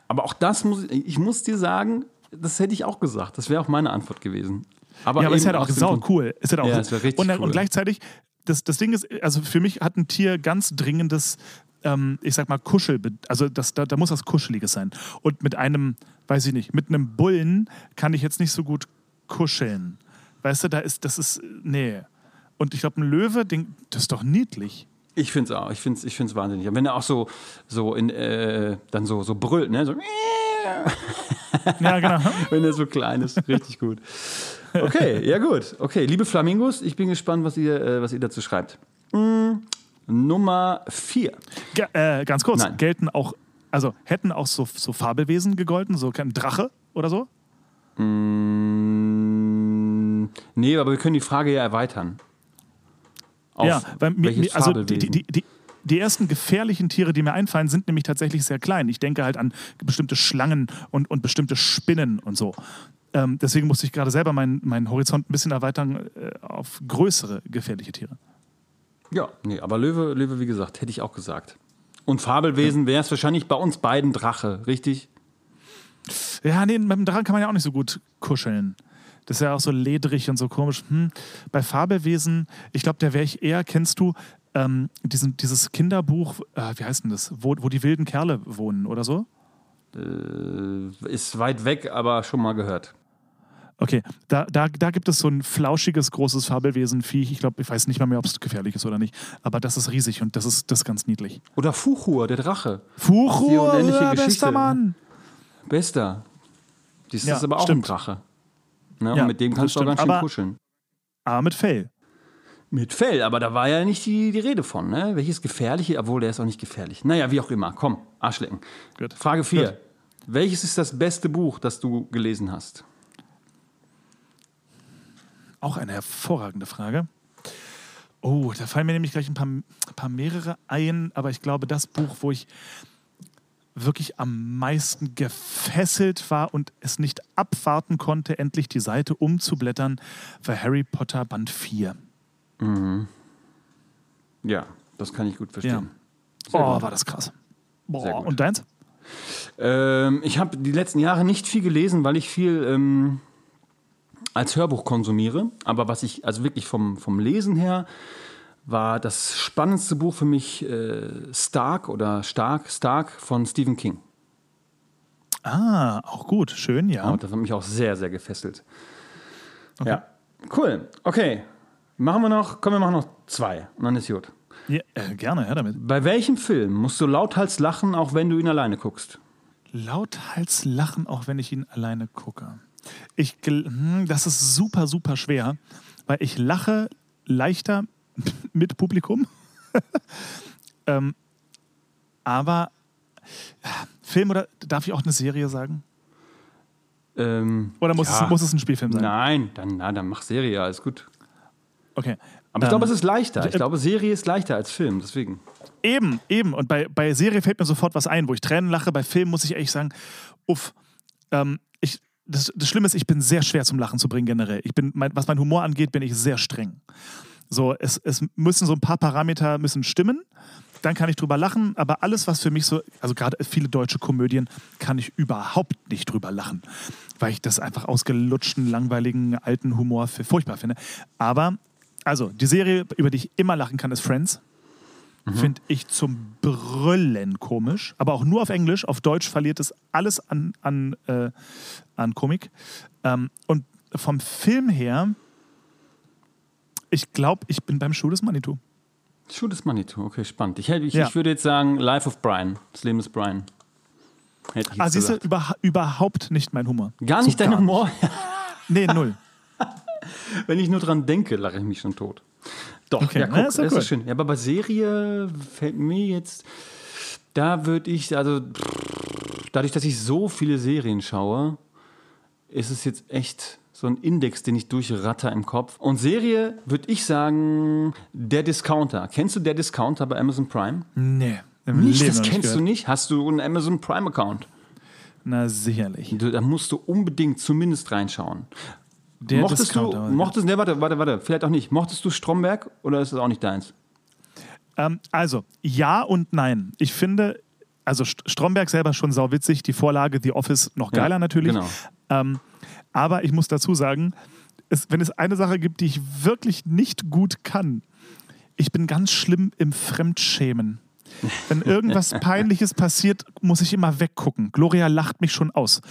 Aber auch das muss ich, ich muss dir sagen, das hätte ich auch gesagt. Das wäre auch meine Antwort gewesen. Aber, ja, aber es halt auch sau cool. Es halt auch Ja, es richtig und, cool. und gleichzeitig, das, das Ding ist, also für mich hat ein Tier ganz dringendes, ähm, ich sag mal, Kuschel, also das, da, da muss was Kuscheliges sein. Und mit einem, weiß ich nicht, mit einem Bullen kann ich jetzt nicht so gut kuscheln. Weißt du, da ist, das ist, nee. Und ich glaube, ein Löwe, den, das ist doch niedlich. Ich finde es auch. Ich finde es ich find's wahnsinnig. Und wenn er auch so, so in, äh, dann so, so brüllt, ne? So, Ja, genau. wenn er so klein ist. Richtig gut. Okay, ja gut. Okay, liebe Flamingos, ich bin gespannt, was ihr, äh, was ihr dazu schreibt. Mm, Nummer vier. Ge äh, ganz kurz, Nein. gelten auch, also hätten auch so, so Fabelwesen gegolten, so kein Drache oder so? Mm, nee, aber wir können die Frage ja erweitern. Auf ja, weil mir, also die, Fabelwesen? die, die, die ersten gefährlichen Tiere, die mir einfallen, sind nämlich tatsächlich sehr klein. Ich denke halt an bestimmte Schlangen und, und bestimmte Spinnen und so. Ähm, deswegen musste ich gerade selber meinen meinen Horizont ein bisschen erweitern äh, auf größere gefährliche Tiere. Ja, nee, aber Löwe, Löwe, wie gesagt, hätte ich auch gesagt. Und Fabelwesen wäre es wahrscheinlich bei uns beiden Drache, richtig? Ja, nee, mit dem Drachen kann man ja auch nicht so gut kuscheln. Das ist ja auch so ledrig und so komisch. Hm. Bei Fabelwesen, ich glaube, der wäre ich eher, kennst du ähm, diesen, dieses Kinderbuch, äh, wie heißt denn das, wo, wo die wilden Kerle wohnen oder so? Äh, ist weit weg, aber schon mal gehört. Okay, da, da, da gibt es so ein flauschiges, großes Fabelwesen, Viech. Ich glaube, ich weiß nicht mal mehr, ob es gefährlich ist oder nicht. Aber das ist riesig und das ist, das ist ganz niedlich. Oder Fuchur, der Drache. Fuchur, unendliche bester. Mann. Bester. Das Ja, ist aber auch stimmt. ein Drache. Ne? Ja, und mit dem kannst du auch ganz schön Aber- kuscheln. Aber mit Fell. Mit Fell, aber da war ja nicht die, die Rede von. Ne? Welches gefährliche, obwohl der ist auch nicht gefährlich. Naja, wie auch immer. Komm, Arschlecken. Gut. Frage 4. Gut. Welches ist das beste Buch, das du gelesen hast? Auch eine hervorragende Frage. Oh, da fallen mir nämlich gleich ein paar, ein paar mehrere ein, aber ich glaube, das Buch, wo ich wirklich am meisten gefesselt war und es nicht abwarten konnte, endlich die Seite umzublättern, war Harry Potter Band 4. Ja, das kann ich gut verstehen. Oh, Sehr gut. war das krass. Boah, und deins? Ähm, ich habe die letzten Jahre nicht viel gelesen, weil ich viel ähm, als Hörbuch konsumiere. Aber was ich, also wirklich vom, vom Lesen her, war das spannendste Buch für mich äh, Stark oder Stark, Stark von Stephen King. Ah, auch gut, schön, ja. Und das hat mich auch sehr, sehr gefesselt. Ja, cool. Okay, machen wir noch, komm, wir machen noch zwei und dann ist gut. ja äh, gerne, her damit. Bei welchem Film musst du lauthals lachen, auch wenn du ihn alleine guckst? Lauthals lachen, auch wenn ich ihn alleine gucke. Ich, hm, das ist super, super schwer, weil ich lache leichter mit Publikum. ähm, aber Film oder darf ich auch eine Serie sagen? Ähm, Oder muss, ja. es, muss es ein Spielfilm sein? Nein, dann, na, dann mach Serie, alles gut. Okay. Aber ich Ähm, glaube, es ist leichter. Ich äh, glaube, Serie ist leichter als Film, deswegen. Eben, eben. Und bei, bei Serie fällt mir sofort was ein, wo ich Tränen lache. Bei Film muss ich ehrlich sagen, uff, ähm, ich, das, das Schlimme ist, ich bin sehr schwer zum Lachen zu bringen generell. Ich bin, mein, was mein Humor angeht, bin ich sehr streng. So, es, es müssen so ein paar Parameter müssen stimmen, dann kann ich drüber lachen, aber alles, was für mich so, also gerade viele deutsche Komödien, kann ich überhaupt nicht drüber lachen, weil ich das einfach ausgelutschten, langweiligen, alten Humor für furchtbar finde. Aber, also, die Serie, über die ich immer lachen kann, ist Friends. Finde ich zum Brüllen komisch, aber auch nur auf Englisch. Auf Deutsch verliert es alles an, an, äh, an Komik. Ähm, und vom Film her, ich glaube, ich bin beim Schuh des Manitou. Schuh des Manitou, okay, spannend. Ich, hätte- ich, Ja. ich würde jetzt sagen, Life of Brian, das Leben des Brian. Hätte ich Ah, siehst du, über, überhaupt nicht mein Humor. Gar So nicht dein gar Humor? Nee, null. Wenn ich nur dran denke, lache ich mich schon tot. Doch, Okay, ja, na, guck, ist doch das cool. ist schön. Ja, aber bei Serie fällt mir jetzt, da würde ich, also dadurch, dass ich so viele Serien schaue, ist es jetzt echt so ein Index, den ich durchratter im Kopf. Und Serie würde ich sagen, der Discounter. Kennst du der Discounter bei Amazon Prime? Nee. Nicht, Leben das kennst du gehört. nicht? Hast du einen Amazon Prime-Account? Na, sicherlich. Du- Da musst du unbedingt zumindest reinschauen. Der mochtest Discounter. du, mochtest, ne, warte, warte, warte, vielleicht auch nicht. Mochtest du Stromberg oder ist das auch nicht deins? Ähm, also, ja und nein. Ich finde, also St- Stromberg selber schon sauwitzig, die Vorlage The Office noch Ja, geiler natürlich. genau. Ähm, aber ich muss dazu sagen, es, wenn es eine Sache gibt, die ich wirklich nicht gut kann, ich bin ganz schlimm im Fremdschämen. Wenn irgendwas Peinliches passiert, muss ich immer weggucken. Gloria lacht mich schon aus.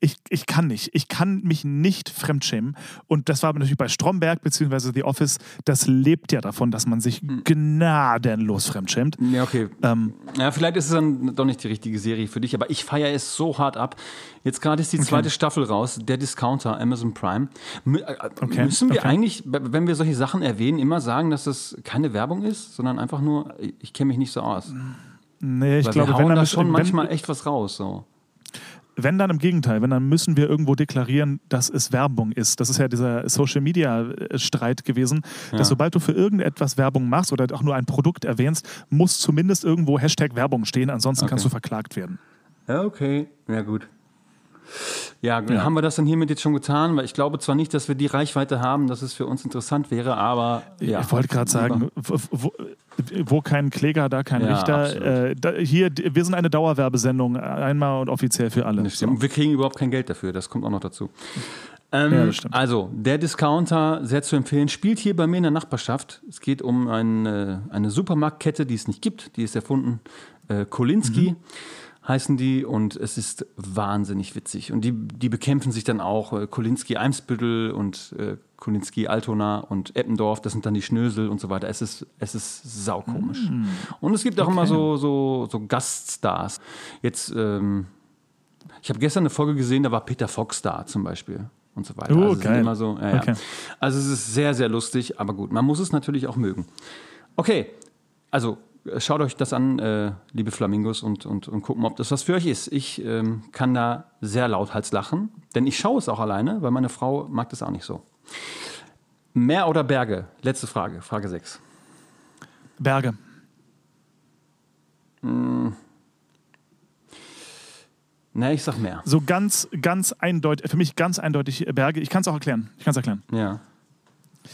Ich, ich kann nicht. Ich kann mich nicht fremdschämen. Und das war natürlich bei Stromberg bzw. The Office, das lebt ja davon, dass man sich gnadenlos fremdschämt. Ja, okay. Ähm, Ja, vielleicht ist es dann doch nicht die richtige Serie für dich, aber ich feiere es so hart ab. Jetzt gerade ist die zweite Staffel raus, der Discounter, Amazon Prime. Mü äh, Okay, Müssen wir okay. eigentlich, wenn wir solche Sachen erwähnen, immer sagen, dass das keine Werbung ist, sondern einfach nur, ich kenne mich nicht so aus. Nee, ich Weil glaube, wir wenn hauen dann, da schon wenn, manchmal echt was raus. So. wenn dann im Gegenteil, wenn dann müssen wir irgendwo deklarieren, dass es Werbung ist. Das ist ja dieser Social Media äh, Streit gewesen, dass sobald du für irgendetwas Werbung machst oder auch nur ein Produkt erwähnst, muss zumindest irgendwo Hashtag Werbung stehen, ansonsten kannst du verklagt werden. Ja, okay. Ja, gut. Ja, Ja. haben wir das dann hiermit jetzt schon getan? Weil ich glaube zwar nicht, dass wir die Reichweite haben, dass es für uns interessant wäre, aber ja. ich wollte gerade sagen, wo, wo, kein Kläger, da kein Ja, Richter. Äh, da, hier, wir sind eine Dauerwerbesendung, einmal und offiziell für alle. Und wir kriegen überhaupt kein Geld dafür, das kommt auch noch dazu. Ähm, Ja. Also, der Discounter, sehr zu empfehlen, spielt hier bei mir in der Nachbarschaft. Es geht um eine, eine Supermarktkette, die es nicht gibt, die ist erfunden. Äh, Kolinski heißen die und es ist wahnsinnig witzig. Und die, die bekämpfen sich dann auch. Äh, Kolinski Eimsbüttel und äh, Kolinski Altona und Eppendorf, das sind dann die Schnösel und so weiter. Es ist, es ist saukomisch. Und es gibt auch immer so, so, so Gaststars. Jetzt, ähm, ich habe gestern eine Folge gesehen, da war Peter Fox da zum Beispiel und so weiter. Oh, also immer so, ja, ja. Okay. Also es ist sehr, sehr lustig, aber gut, man muss es natürlich auch mögen. Okay, also schaut euch das an, äh, liebe Flamingos, und, und, und gucken, ob das was für euch ist. Ich ähm, kann da sehr lauthals lachen, denn ich schaue es auch alleine, weil meine Frau mag das auch nicht so. Meer oder Berge? Letzte Frage, Frage 6. Berge. Na, ich sag Meer. So ganz, ganz eindeutig, für mich ganz eindeutig Berge. Ich kann es auch erklären. Ich kann es erklären. Ja.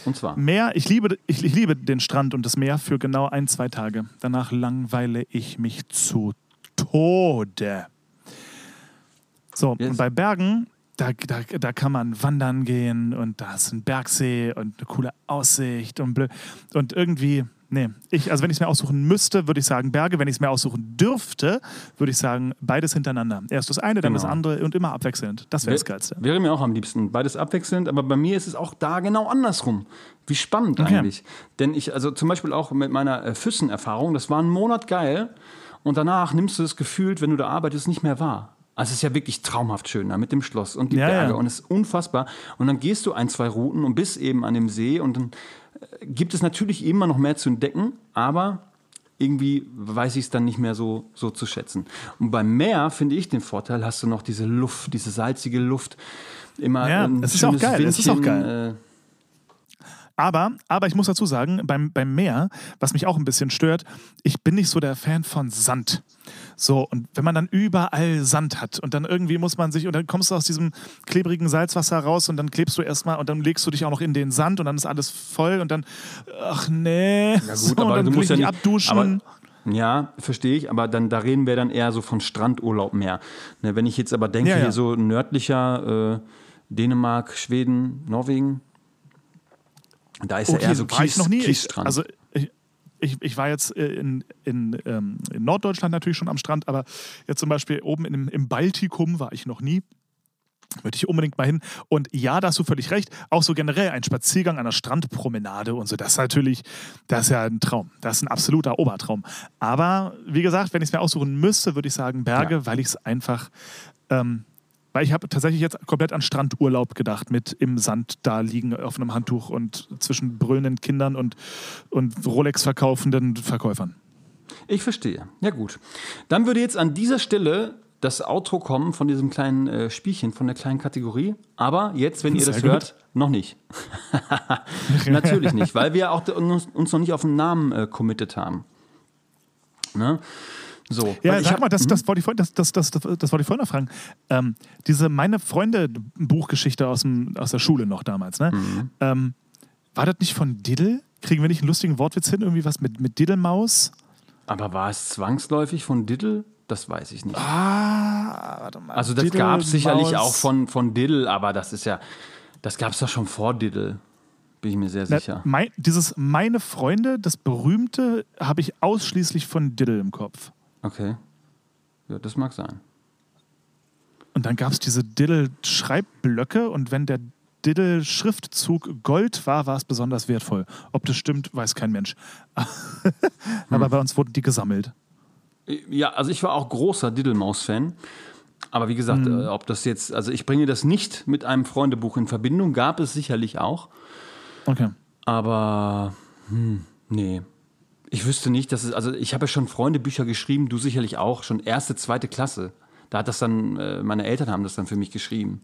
Und zwar. Meer, ich liebe, ich, ich liebe den Strand und das Meer für genau ein, zwei Tage. Danach langweile ich mich zu Tode. So, Yes. und bei Bergen, da, da, da kann man wandern gehen und da ist ein Bergsee und eine coole Aussicht und blöd. Und irgendwie, nee, ich, also wenn ich es mir aussuchen müsste, würde ich sagen Berge. Wenn ich es mir aussuchen dürfte, würde ich sagen beides hintereinander. Erst das eine, dann das Genau. andere und immer abwechselnd. Das wäre das Geilste. Wäre mir auch am liebsten. Beides abwechselnd, aber bei mir ist es auch da genau andersrum. Wie spannend Okay. eigentlich. Denn ich, also zum Beispiel auch mit meiner äh, Füssen-Erfahrung, das war ein Monat geil und danach nimmst du das gefühlt, wenn du da arbeitest, nicht mehr wahr. Also es ist ja wirklich traumhaft schön da mit dem Schloss und die Ja, Berge ja. und es ist unfassbar. Und dann gehst du ein, zwei Routen und bist eben an dem See und dann äh, gibt es natürlich immer noch mehr zu entdecken, aber irgendwie weiß ich es dann nicht mehr so, so zu schätzen. Und beim Meer finde ich den Vorteil, hast du noch diese Luft, diese salzige Luft. Immer Ja, es ist auch geil, es ist auch Windchen, geil. Äh, Aber, aber ich muss dazu sagen, beim, beim Meer, was mich auch ein bisschen stört, ich bin nicht so der Fan von Sand. So, und wenn man dann überall Sand hat und dann irgendwie muss man sich, und dann kommst du aus diesem klebrigen Salzwasser raus und dann klebst du erstmal und dann legst du dich auch noch in den Sand und dann ist alles voll und dann, ach nee, Ja gut, so, aber und dann du musst ich ja nicht abduschen. Aber, ja, verstehe ich, aber dann da reden wir dann eher so von Strandurlaub mehr. Ne, wenn ich jetzt aber denke, Ja, ja. hier so nördlicher äh, Dänemark, Schweden, Norwegen, da ist ja eher so war ich Kies, noch nie. Ich, Kiesstrand. also ich, ich, war jetzt äh, in, in, ähm, in Norddeutschland natürlich schon am Strand, aber jetzt zum Beispiel oben im, im Baltikum war ich noch nie. Möchte ich unbedingt mal hin. Und ja, da hast du völlig recht. Auch so generell ein Spaziergang an der Strandpromenade und so, das ist natürlich, das ist ja ein Traum. Das ist ein absoluter Obertraum. Aber wie gesagt, wenn ich es mir aussuchen müsste, würde ich sagen Berge, Ja. weil ich es einfach, ähm, weil ich habe tatsächlich jetzt komplett an Strandurlaub gedacht, mit im Sand da liegen auf einem Handtuch und zwischen brüllenden Kindern und, und Rolex verkaufenden Verkäufern. Ich verstehe. Ja, gut. Dann würde jetzt an dieser Stelle das Outro kommen von diesem kleinen äh, Spielchen, von der kleinen Kategorie. Aber jetzt, wenn ihr Sehr das gut. hört, noch nicht. Natürlich nicht, weil wir auch uns, uns noch nicht auf den Namen äh, committed haben. Ne? So. Ja, sag hab- mal, das, das, wollte ich, vorhin- das, das, das, das, das wollte ich vorhin noch fragen. Ähm, diese Meine Freunde-Buchgeschichte aus, dem, aus der Schule noch damals, ne? Mhm. Ähm, war das nicht von Diddle? Kriegen wir nicht einen lustigen Wortwitz hin? Irgendwie was mit, mit Diddlemaus? Aber war es zwangsläufig von Diddle? Das weiß ich nicht. Ah, warte mal. also das gab es sicherlich auch von, von Diddle, aber das ist ja, das gab es doch schon vor Diddle. Bin ich mir sehr Na, sicher. Mein, dieses Meine Freunde, das berühmte, habe ich ausschließlich von Diddle im Kopf. Okay. Ja, das mag sein. Und dann gab es diese Diddle-Schreibblöcke und wenn der Diddle-Schriftzug Gold war, war es besonders wertvoll. Ob das stimmt, weiß kein Mensch. Aber bei uns wurden die gesammelt. Ja, also ich war auch großer Diddlemaus-Fan. Aber wie gesagt, Mhm. äh, ob das jetzt, also ich bringe das nicht mit einem Freundebuch in Verbindung, gab es sicherlich auch. Okay. Aber, hm, nee. Ich wüsste nicht, dass es, also ich habe ja schon Freundebücher geschrieben, du sicherlich auch, schon erste, zweite Klasse. Da hat das dann, äh, meine Eltern haben das dann für mich geschrieben.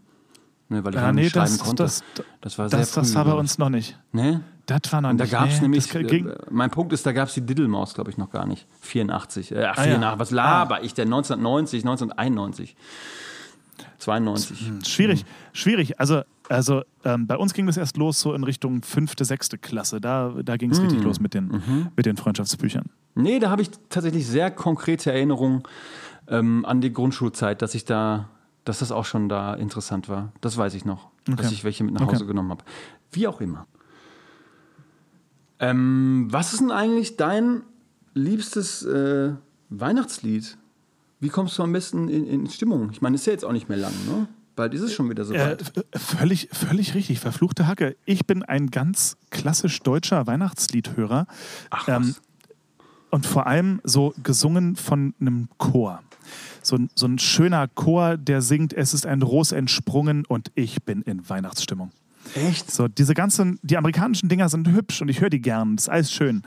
Ne, weil ich Ja, noch nee, nicht schreiben das, konnte. das, das war sehr das, war bei uns noch nicht. Ne? Das war noch Und da nicht. gab es nee, nämlich, äh, mein Punkt ist, da gab es die Diddlemaus, glaube ich, noch gar nicht. 84. Äh, ach, Ah, ja. 84, was laber ich denn? 1990, 1991. 92. Hm, Schwierig, schwierig. Also, also ähm, bei uns ging das erst los so in Richtung fünfte, sechste Klasse. Da, da ging es Hm. richtig los mit den, Mhm. mit den Freundschaftsbüchern. Nee, da habe ich tatsächlich sehr konkrete Erinnerungen ähm, an die Grundschulzeit, dass ich da, dass das auch schon da interessant war. Das weiß ich noch, dass Okay. ich welche mit nach Okay. Hause genommen habe. Wie auch immer. Ähm, was ist denn eigentlich dein liebstes äh, Weihnachtslied? Wie kommst du am besten in, in Stimmung? Ich meine, ist ja jetzt auch nicht mehr lang, ne? Bald ist es schon wieder so Äh, völlig, völlig richtig. Verfluchte Hacke. Ich bin ein ganz klassisch deutscher Weihnachtsliedhörer. Ach ähm, was. Und vor allem so gesungen von einem Chor. So, ein- so ein schöner Chor, der singt, es ist ein Ros entsprungen und ich bin in Weihnachtsstimmung. Echt? So, diese ganzen, die amerikanischen Dinger sind hübsch und ich höre die gern, das ist alles schön.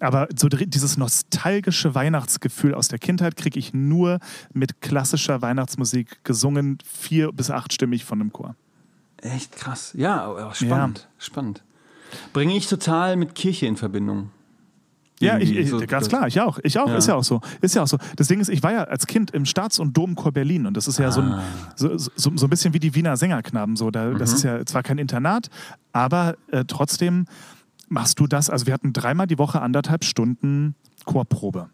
Aber so dieses nostalgische Weihnachtsgefühl aus der Kindheit kriege ich nur mit klassischer Weihnachtsmusik gesungen, vier- bis achtstimmig von einem Chor. Echt krass. Ja, spannend. Spannend. Bringe ich total mit Kirche in Verbindung. Ja, ich, ich, so ganz klar, ich auch. Ich auch, Ja. ist ja auch so. Ist ja auch so. Das Ding ist, ich war ja als Kind im Staats- und Domchor Berlin und das ist ja so, Ah. ein, so, so, so ein bisschen wie die Wiener Sängerknaben. So. Da, Mhm. Das ist ja zwar kein Internat, aber äh, trotzdem machst du das. Also wir hatten dreimal die Woche anderthalb Stunden Chorprobe.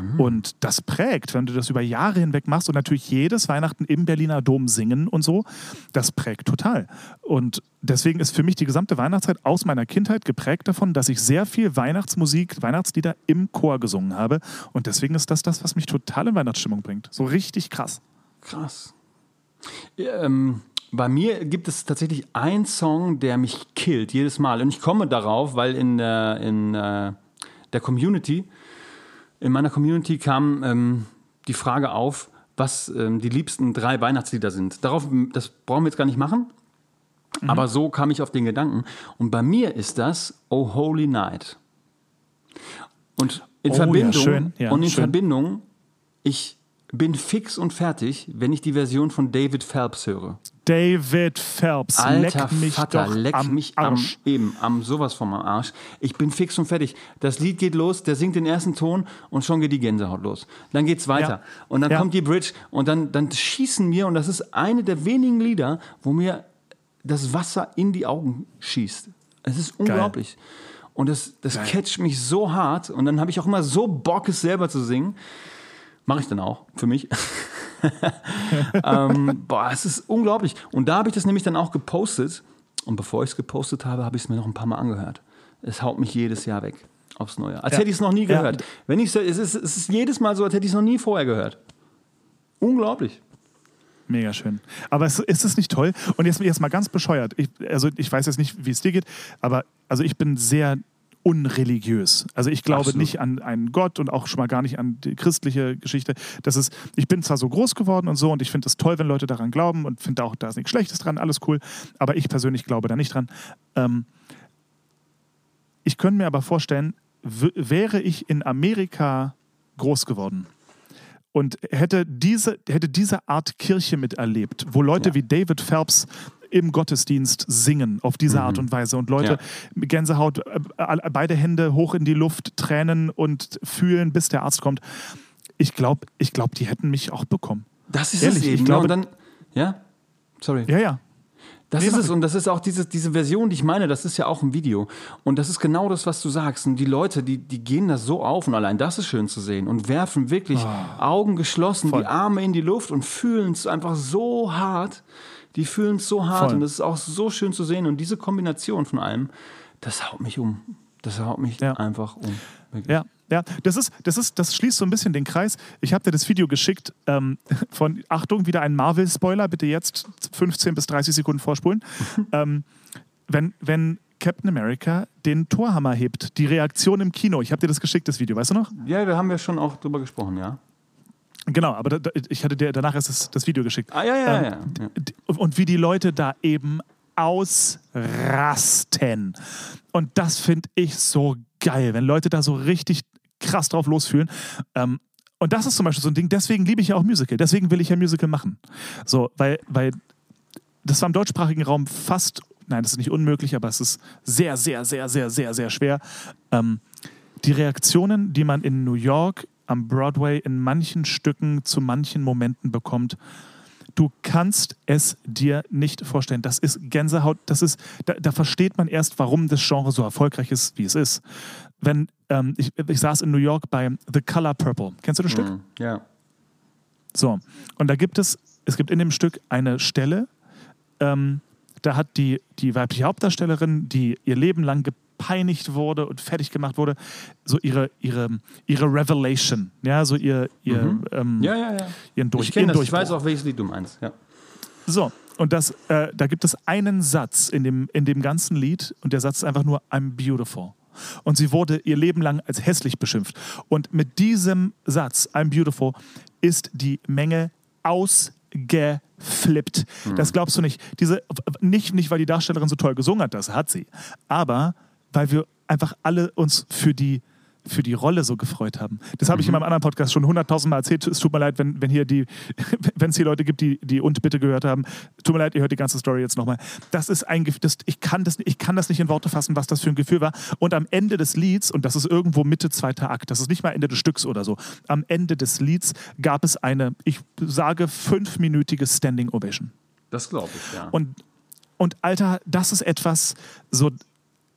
Mhm. Und das prägt, wenn du das über Jahre hinweg machst und natürlich jedes Weihnachten im Berliner Dom singen und so, das prägt total. Und deswegen ist für mich die gesamte Weihnachtszeit aus meiner Kindheit geprägt davon, dass ich sehr viel Weihnachtsmusik, Weihnachtslieder im Chor gesungen habe. Und deswegen ist das das, was mich total in Weihnachtsstimmung bringt. So richtig krass. Krass. Ja, ähm, bei mir gibt es tatsächlich einen Song, der mich killt, jedes Mal. Und ich komme darauf, weil in der, in, äh, der Community, in meiner Community kam ähm, die Frage auf, was ähm, die liebsten drei Weihnachtslieder sind. Darauf, das brauchen wir jetzt gar nicht machen. Mhm. Aber so kam ich auf den Gedanken. Und bei mir ist das Oh Holy Night. Und in Oh ja, Verbindung, schön. Ja, und in schön. Verbindung, ich bin fix und fertig, wenn ich die Version von David Phelps höre. David Phelps, Alter leck mich Vater, doch leck am mich am, Arsch. eben, am sowas vom Arsch. Ich bin fix und fertig. Das Lied geht los, der singt den ersten Ton und schon geht die Gänsehaut los. Dann geht's weiter. Ja. Und dann Ja. kommt die Bridge und dann, dann schießen mir, und das ist eine der wenigen Lieder, wo mir das Wasser in die Augen schießt. Es ist unglaublich. Und das, das Geil. catcht mich so hart. Und dann habe ich auch immer so Bock, es selber zu singen. Mache ich dann auch, für mich. ähm, boah, es ist unglaublich. Und da habe ich das nämlich dann auch gepostet. Und bevor ich es gepostet habe, habe ich es mir noch ein paar Mal angehört. Es haut mich jedes Jahr weg aufs Neue. Als Ja. hätte ich es noch nie Ja. gehört. Wenn ich, es, ist, es ist jedes Mal so, als hätte ich es noch nie vorher gehört. Unglaublich. Mega schön. Aber es, ist es nicht toll? Und jetzt, jetzt mal ganz bescheuert. Ich, also ich weiß jetzt nicht, wie es dir geht, aber also ich bin sehr unreligiös. Also ich glaube Absolut. nicht an einen Gott und auch schon mal gar nicht an die christliche Geschichte. Das ist, ich bin zwar so groß geworden und so und ich finde es toll, wenn Leute daran glauben und finde auch, da ist nichts Schlechtes dran, alles cool. Aber ich persönlich glaube da nicht dran. Ähm, ich könnte mir aber vorstellen, wäre ich in Amerika groß geworden und hätte diese, hätte diese Art Kirche miterlebt, wo Leute Ja. wie David Phelps im Gottesdienst singen auf diese Art und Weise und Leute mit Gänsehaut, äh, beide Hände hoch in die Luft, Tränen und fühlen, bis der Arzt kommt. Ich glaube, ich glaub, die hätten mich auch bekommen. Das ist Ehrlich, es ich eben. ne? glaube- und dann, ja, sorry. Ja, ja. Das Nee, ist es und das ist auch diese, diese Version, die ich meine, das ist ja auch ein Video. Und das ist genau das, was du sagst. Und die Leute, die, die gehen da so auf und allein das ist schön zu sehen und werfen wirklich Augen geschlossen. Voll. die Arme in die Luft und fühlen es einfach so hart. Die fühlen es so hart Voll. und das ist auch so schön zu sehen. Und diese Kombination von allem, das haut mich um. Das haut mich Ja. einfach um. Wirklich. Ja, ja, das ist, das ist, das schließt so ein bisschen den Kreis. Ich habe dir das Video geschickt ähm, von Achtung, wieder ein Marvel-Spoiler, bitte jetzt 15 bis 30 Sekunden vorspulen. ähm, wenn, wenn Captain America den Torhammer hebt, die Reaktion im Kino, ich habe dir das geschickt, das Video, weißt du noch? Ja, da haben wir schon auch drüber gesprochen, ja. Genau, aber da, ich hatte dir danach erst das, das Video geschickt. Ah, ja, ja, Ähm, ja. ja. Und wie die Leute da eben ausrasten. Und das finde ich so geil, wenn Leute da so richtig krass drauf losfühlen. Ähm, und das ist zum Beispiel so ein Ding, deswegen liebe ich ja auch Musical. Deswegen will ich ja Musical machen. So, weil, weil das war im deutschsprachigen Raum fast, nein, das ist nicht unmöglich, aber es ist sehr, sehr, sehr, sehr, sehr, sehr schwer. Ähm, die Reaktionen, die man in New York am Broadway in manchen Stücken zu manchen Momenten bekommt, du kannst es dir nicht vorstellen. Das ist Gänsehaut, das ist, da, da versteht man erst, warum das Genre so erfolgreich ist, wie es ist. Wenn, ähm, ich, ich saß in New York bei The Color Purple. Kennst du das Stück? Mhm. ja. So, und da gibt es, es gibt in dem Stück eine Stelle, ähm, da hat die, die weibliche Hauptdarstellerin, die ihr Leben lang gepeinigt wurde und fertig gemacht wurde, so ihre, ihre, ihre Revelation, ja, so ihr, ihr, ähm, Ja, ja, ja. ihren Durch, ich ihren das, ich weiß auch, welches Lied du meinst. Ja. So, und das, äh, da gibt es einen Satz in dem, in dem ganzen Lied und der Satz ist einfach nur I'm beautiful. Und sie wurde ihr Leben lang als hässlich beschimpft. Und mit diesem Satz, I'm beautiful, ist die Menge ausgeflippt. Das glaubst du nicht. Diese, nicht. Nicht, weil die Darstellerin so toll gesungen hat, das hat sie. Aber weil wir einfach alle uns für die für die Rolle so gefreut haben. Das habe ich in meinem anderen Podcast schon hunderttausend Mal erzählt. Es tut mir leid, wenn, wenn hier die, wenn es hier Leute gibt, die, die und bitte gehört haben. Tut mir leid, ihr hört die ganze Story jetzt nochmal. Das ist ein das, ich, kann das, ich kann das nicht in Worte fassen, was das für ein Gefühl war. Und am Ende des Lieds, und das ist irgendwo Mitte zweiter Akt, das ist nicht mal Ende des Stücks oder so, am Ende des Lieds gab es eine, ich sage, fünfminütige Standing Ovation. Das glaube ich, ja. Und, und Alter, das ist etwas, so,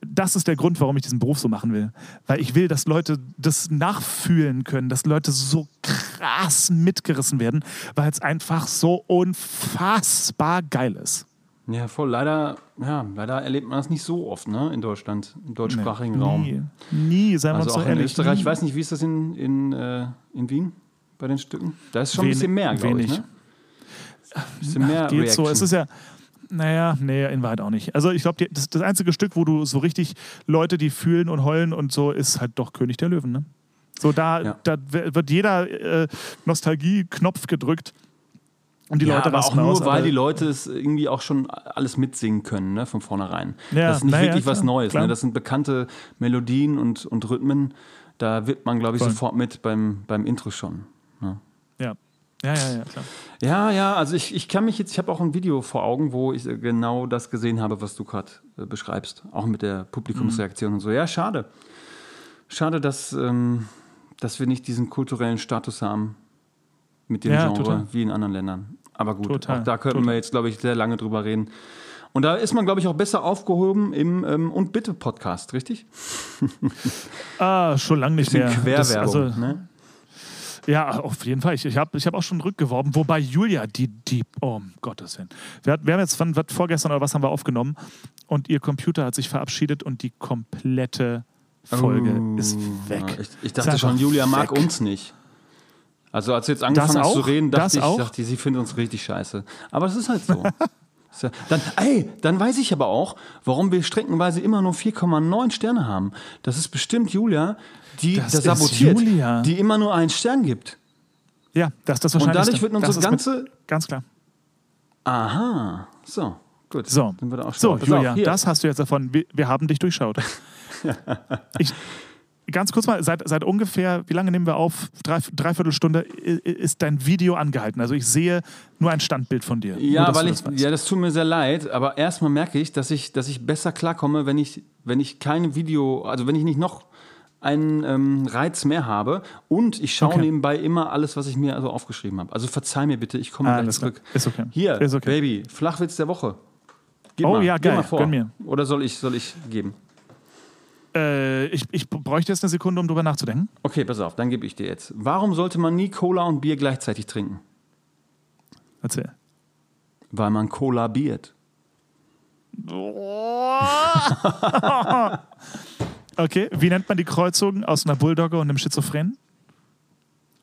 das ist der Grund, warum ich diesen Beruf so machen will. Weil ich will, dass Leute das nachfühlen können, dass Leute so krass mitgerissen werden, weil es einfach so unfassbar geil ist. ja, voll. Leider, ja, leider erlebt man das nicht so oft, ne, in Deutschland, im deutschsprachigen Raum. Nie, nie, seien wir Also uns so auch in ehrlich. Österreich, nie. ich weiß nicht, wie ist das in, in, äh, in Wien bei den Stücken? Da ist schon ein Wenig- bisschen mehr, glaube ich. Ne? bisschen mehr Geht so. Reaction. Es ist ja, naja, nee, in Wahrheit auch nicht. Also ich glaube, das, das einzige Stück, wo du so richtig Leute, die fühlen und heulen und so, ist halt doch König der Löwen. Ne? So, da, Ja. da wird jeder äh, Nostalgie-Knopf gedrückt. Und die ja, Leute aber auch nur, aus, weil die Leute es irgendwie auch schon alles mitsingen können, ne, von vornherein. Ja, das ist nicht na ja, wirklich was Neues. Ne? Das sind bekannte Melodien und, und Rhythmen. Da wird man, glaube ich, Voll. sofort mit beim, beim Intro schon. Ne? Ja. Ja, ja, ja, klar. Ja, ja, also ich, ich kann mich jetzt, ich habe auch ein Video vor Augen, wo ich äh, genau das gesehen habe, was du gerade äh, beschreibst. Auch mit der Publikumsreaktion und so. Ja, schade. Schade, dass, ähm, dass wir nicht diesen kulturellen Status haben mit dem Ja, Genre total. wie in anderen Ländern. Aber gut, Total, auch da könnten wir jetzt, glaube ich, sehr lange drüber reden. Und da ist man, glaube ich, auch besser aufgehoben im ähm, Und Bitte Podcast, richtig? Ah, schon lange nicht mehr. Querwerbung. Das, also, ne? Ja, auf jeden Fall. Ich, ich habe ich hab auch schon rückgeworben, wobei Julia, die, die, oh um Gottes Willen. Wir, wir haben jetzt von was, vorgestern oder was haben wir aufgenommen und ihr Computer hat sich verabschiedet und die komplette Folge Oh, ist weg. Ja, ich, ich dachte schon, Julia mag weg. uns nicht. Also als du jetzt angefangen Das hast zu reden, dachte Das ich, auch? dachte, sie findet uns richtig scheiße. Aber es ist halt so. Ja- dann, ey, dann weiß ich aber auch, warum wir streckenweise immer nur 4,9 Sterne haben. Das ist bestimmt Julia, die Das das, sabotiert, Julia. die immer nur einen Stern gibt. Ja, das ist das Und wahrscheinlich. dadurch wird unsere ganze. Ganz klar. Aha, so, gut. So, so auf, Julia, hier. das hast du jetzt davon. Wir, wir haben dich durchschaut. ich, ganz kurz mal, seit, seit ungefähr, wie lange nehmen wir auf? Drei, dreiviertel Stunde ist dein Video angehalten. Also ich sehe nur ein Standbild von dir. Ja, nur, weil ich, das ja, das tut mir sehr leid, aber erstmal merke ich, dass ich, dass ich besser klarkomme, wenn ich, wenn ich keine Video, also wenn ich nicht noch einen ähm, Reiz mehr habe und ich schaue Okay. nebenbei immer alles, was ich mir also aufgeschrieben habe. Also verzeih mir bitte, ich komme gleich Alles klar. zurück. Ist okay. Hier, Ist okay. Baby, Flachwitz der Woche. Gib Oh mal, ja, gib geil. mal vor. Gönn mir. Oder soll ich, soll ich geben? Äh, ich, ich bräuchte jetzt eine Sekunde, um drüber nachzudenken. Okay, pass auf, dann gebe ich dir jetzt. Warum sollte man nie Cola und Bier gleichzeitig trinken? Erzähl. Weil man kollabiert. Okay, wie nennt man die Kreuzung aus einer Bulldogge und einem Schizophrenen?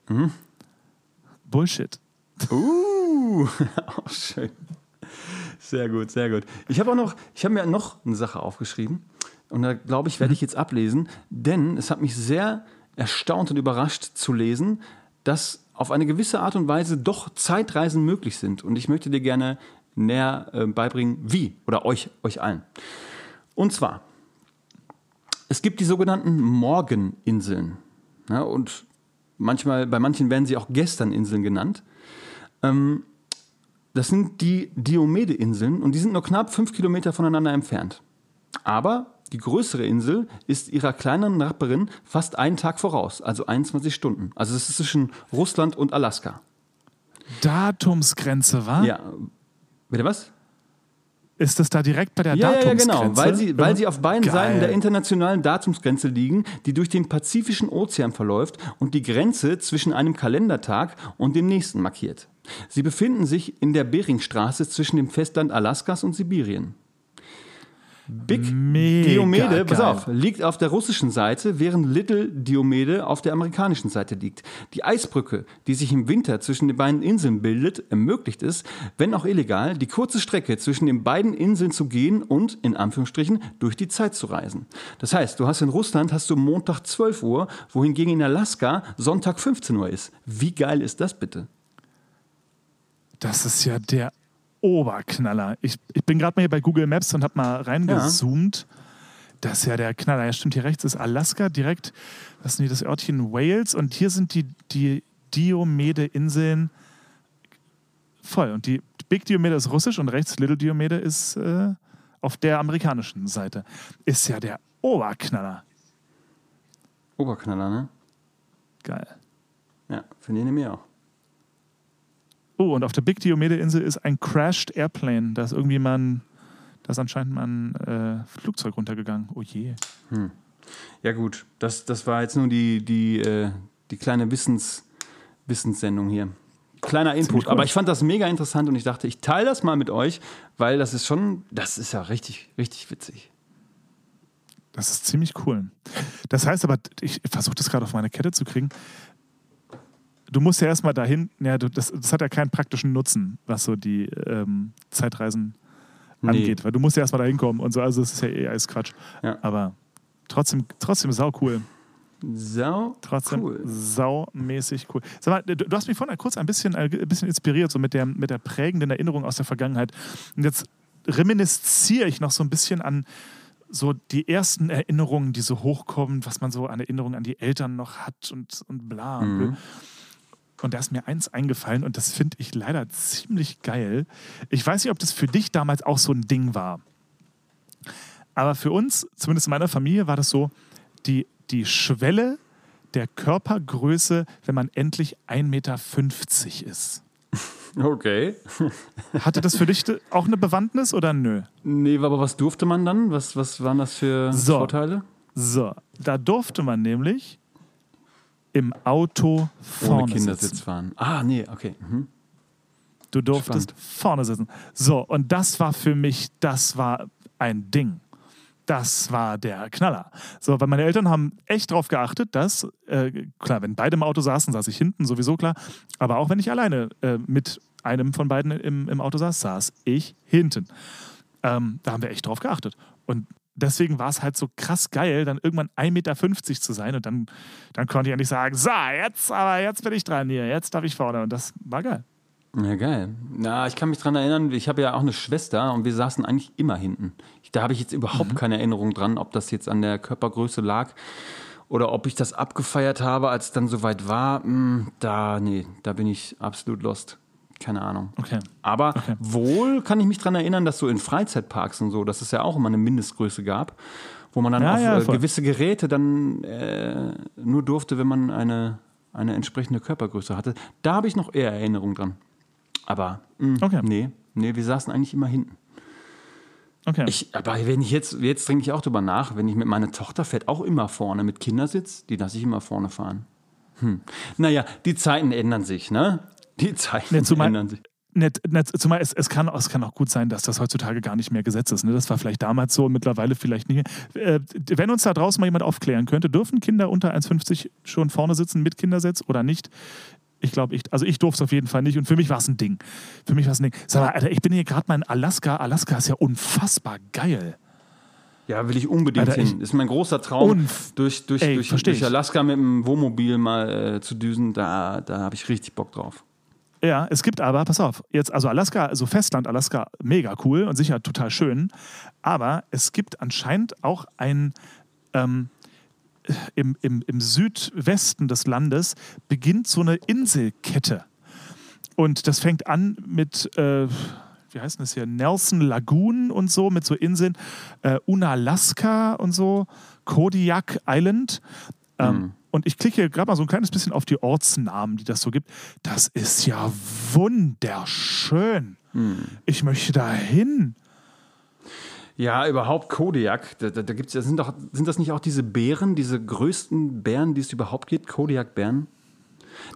Mhm. Bullshit. Uh, auch schön. Sehr gut, sehr gut. Ich habe auch noch, ich habe mir noch eine Sache aufgeschrieben und da glaube ich, werde ich jetzt ablesen, denn es hat mich sehr erstaunt und überrascht zu lesen, dass auf eine gewisse Art und Weise doch Zeitreisen möglich sind und ich möchte dir gerne näher äh, beibringen, wie oder euch, euch allen. Und zwar, es gibt die sogenannten Morgeninseln. Ja, und manchmal, bei manchen werden sie auch Gesterninseln genannt. Ähm, das sind die Diomede-Inseln und die sind nur knapp fünf Kilometer voneinander entfernt. Aber die größere Insel ist ihrer kleineren Nachbarin fast einen Tag voraus, also 21 Stunden. Also es ist zwischen Russland und Alaska. Datumsgrenze, wa? Ja. Bitte was? Ist das da direkt bei der Ja, ja, ja, Datumsgrenze? genau. Weil sie, weil sie auf beiden Geil. Seiten der internationalen Datumsgrenze liegen, die durch den Pazifischen Ozean verläuft und die Grenze zwischen einem Kalendertag und dem nächsten markiert. Sie befinden sich in der Beringstraße zwischen dem Festland Alaskas und Sibirien. Big Mega Diomede, pass auf, liegt auf der russischen Seite, während Little Diomede auf der amerikanischen Seite liegt. Die Eisbrücke, die sich im Winter zwischen den beiden Inseln bildet, ermöglicht es, wenn auch illegal, die kurze Strecke zwischen den beiden Inseln zu gehen und, in Anführungsstrichen, durch die Zeit zu reisen. Das heißt, du hast in Russland hast du Montag 12 Uhr, wohingegen in Alaska Sonntag 15 Uhr ist. Wie geil ist das bitte? Das ist ja der Oberknaller. Ich, ich bin gerade mal hier bei Google Maps und habe mal reingezoomt. Das ist ja der Knaller. Ja, stimmt, hier rechts ist Alaska, direkt, was ist denn hier, das Örtchen Wales und hier sind die, die Diomede-Inseln voll. Und die Big Diomede ist russisch und rechts Little Diomede ist äh, auf der amerikanischen Seite. Ist ja der Oberknaller. Oberknaller, ne? Geil. Ja, finde ich nämlich auch. Oh, und auf der Big Diomede-Insel ist ein Crashed Airplane. Da ist irgendwie mal ein, da ist anscheinend mal ein äh, Flugzeug runtergegangen. Oh je. Ja, gut, das, das war jetzt nur die, die, äh, die kleine Wissens, Wissenssendung hier. Kleiner Input, cool. aber ich fand das mega interessant und ich dachte, ich teile das mal mit euch, weil das ist schon, das ist ja richtig, richtig witzig. Das ist ziemlich cool. Das heißt aber, ich versuche das gerade auf meine Kette zu kriegen. Du musst ja erstmal dahin, ja, du, das, das hat ja keinen praktischen Nutzen, was so die ähm, Zeitreisen Nee. angeht, weil du musst ja erstmal dahin kommen und so, also das ist ja eh alles Quatsch. Ja. Aber trotzdem, trotzdem sau cool. So, Trotzdem cool. saumäßig cool. Sag mal, du, hast mich vorhin kurz ein bisschen, ein bisschen inspiriert, so mit der, mit der prägenden Erinnerung aus der Vergangenheit. Und jetzt reminisziere ich noch so ein bisschen an so die ersten Erinnerungen, die so hochkommen, was man so an Erinnerungen an die Eltern noch hat und, und bla. Mhm. Und da ist mir eins eingefallen und das finde ich leider ziemlich geil. Ich weiß nicht, ob das für dich damals auch so ein Ding war. Aber für uns, zumindest in meiner Familie, war das so, die, die Schwelle der Körpergröße, wenn man endlich 1,50 Meter ist. Okay. Hatte das für dich auch eine Bewandtnis oder nö? Nee, aber was durfte man dann? Was, was waren das für So. Vorteile? So, da durfte man nämlich im Auto Ohne vorne Kindersitz sitzen. fahren. Ah, nee, okay. Mhm. Du durftest vorne sitzen. So, und das war für mich, das war ein Ding. Das war der Knaller. So, weil meine Eltern haben echt darauf geachtet, dass, äh, klar, wenn beide im Auto saßen, saß ich hinten, sowieso klar. Aber auch wenn ich alleine äh, mit einem von beiden im, im Auto saß, saß ich hinten. Ähm, da haben wir echt drauf geachtet. Und deswegen war es halt so krass geil, dann irgendwann 1,50 Meter zu sein. Und dann, dann konnte ich endlich sagen, so, jetzt, aber jetzt bin ich dran hier, jetzt darf ich vorne. Und das war geil. Ja, geil. Na, ich kann mich dran erinnern, ich habe ja auch eine Schwester und wir saßen eigentlich immer hinten. Ich, da habe ich jetzt überhaupt keine Erinnerung dran, ob das jetzt an der Körpergröße lag oder ob ich das abgefeiert habe, als es dann soweit war. Hm, da, nee, da bin ich absolut lost. Keine Ahnung. Okay. Aber Okay. wohl kann ich mich daran erinnern, dass so in Freizeitparks und so, dass es ja auch immer eine Mindestgröße gab, wo man dann Ja, auf ja, äh, gewisse Geräte dann äh, nur durfte, wenn man eine, eine entsprechende Körpergröße hatte. Da habe ich noch eher Erinnerung dran. Aber mh, Okay. nee, nee, wir saßen eigentlich immer hinten. Okay. Ich, aber wenn ich jetzt, jetzt denke ich auch drüber nach, wenn ich mit meiner Tochter fährt auch immer vorne mit Kindersitz, die lasse ich immer vorne fahren. Hm. Naja, die Zeiten ändern sich, ne? Die Zeiten Nee, zumal- ändern sich. Net, net, zumal es, es, kann, es kann auch gut sein, dass das heutzutage gar nicht mehr Gesetz ist. Ne? Das war vielleicht damals so, mittlerweile vielleicht nicht mehr. Äh, wenn uns da draußen mal jemand aufklären könnte, dürfen Kinder unter 1,50 schon vorne sitzen mit Kindersitz oder nicht? Ich glaube, ich, also ich durfte es auf jeden Fall nicht und für mich war es ein Ding. Für mich war es ein Ding. Sag mal, Alter, ich bin hier gerade mal in Alaska. Alaska ist ja unfassbar geil. Ja, will ich unbedingt Alter, ich- hin. Ist mein großer Traum, Unf- durch, durch, Ey, durch, durch. Alaska mit dem Wohnmobil mal äh, zu düsen. Da, da habe ich richtig Bock drauf. Ja, es gibt aber, pass auf, jetzt, also Alaska, also Festland Alaska, mega cool und sicher total schön. Aber es gibt anscheinend auch ein, ähm, im, im, im Südwesten des Landes beginnt so eine Inselkette. Und das fängt an mit, äh, wie heißt das hier, Nelson Lagoon und so, mit so Inseln, äh, Unalaska und so, Kodiak Island. Ähm, Und ich klicke gerade mal so ein kleines bisschen auf die Ortsnamen, die das so gibt. Das ist ja wunderschön. Ich möchte da hin. Ja, überhaupt Kodiak. Da, da, da gibt's, ja- sind, doch, sind das nicht auch diese Bären, diese größten Bären, die es überhaupt gibt? Kodiak-Bären?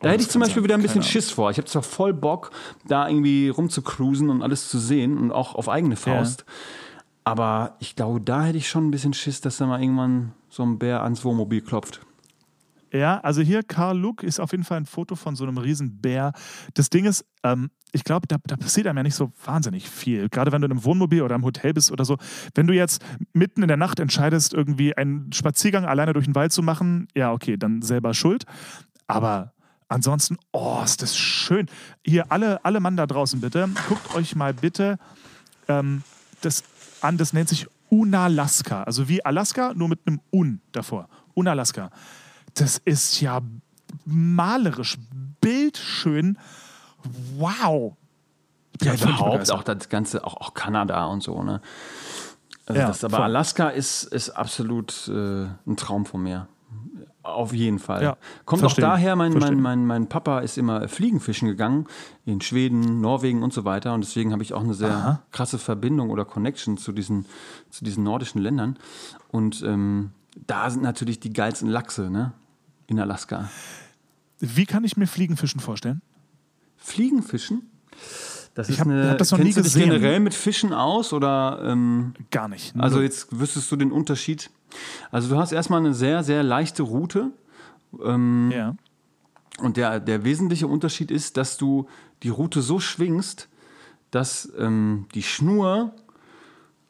Da hätte das ich zum Beispiel sein. wieder ein bisschen Schiss vor. Ich habe zwar voll Bock, da irgendwie rumzucruisen und alles zu sehen und auch auf eigene Faust. Aber ich glaube, da hätte ich schon ein bisschen Schiss, dass da mal irgendwann so ein Bär ans Wohnmobil klopft. Ja, also hier Karl Luck ist auf jeden Fall ein Foto von so einem riesen Bär. Das Ding ist, ähm, ich glaube, da, da passiert einem ja nicht so wahnsinnig viel. Gerade wenn du in einem Wohnmobil oder im Hotel bist oder so. Wenn du jetzt mitten in der Nacht entscheidest, irgendwie einen Spaziergang alleine durch den Wald zu machen, ja, okay, dann selber schuld. Aber ansonsten, oh, ist das schön. Hier, alle, alle Mann da draußen bitte, guckt euch mal bitte ähm, das an, das nennt sich Unalaska. Also wie Alaska, nur mit einem Un davor. Unalaska. Das ist ja malerisch, bildschön. Wow. Ja, überhaupt auch das Ganze, auch, auch Kanada und so, ne? Also Ja, das, aber voll. Alaska ist, ist absolut äh, ein Traum von mir. Auf jeden Fall. Ja, Kommt versteh auch daher, mein, mein, mein, mein Papa ist immer Fliegenfischen gegangen in Schweden, Norwegen und so weiter. Und deswegen habe ich auch eine sehr Aha. krasse Verbindung oder Connection zu diesen, zu diesen nordischen Ländern. Und ähm, da sind natürlich die geilsten Lachse, ne? In Alaska. Wie kann ich mir Fliegenfischen vorstellen? Fliegenfischen? Das Ich ist hab- das noch nie kennst du dich gesehen. generell mit Fischen aus oder ähm, Gar nicht. also jetzt wüsstest du den Unterschied? Also du hast erstmal eine sehr, sehr leichte Route ja. und der, der wesentliche Unterschied ist, dass du die Route so schwingst, dass ähm, die Schnur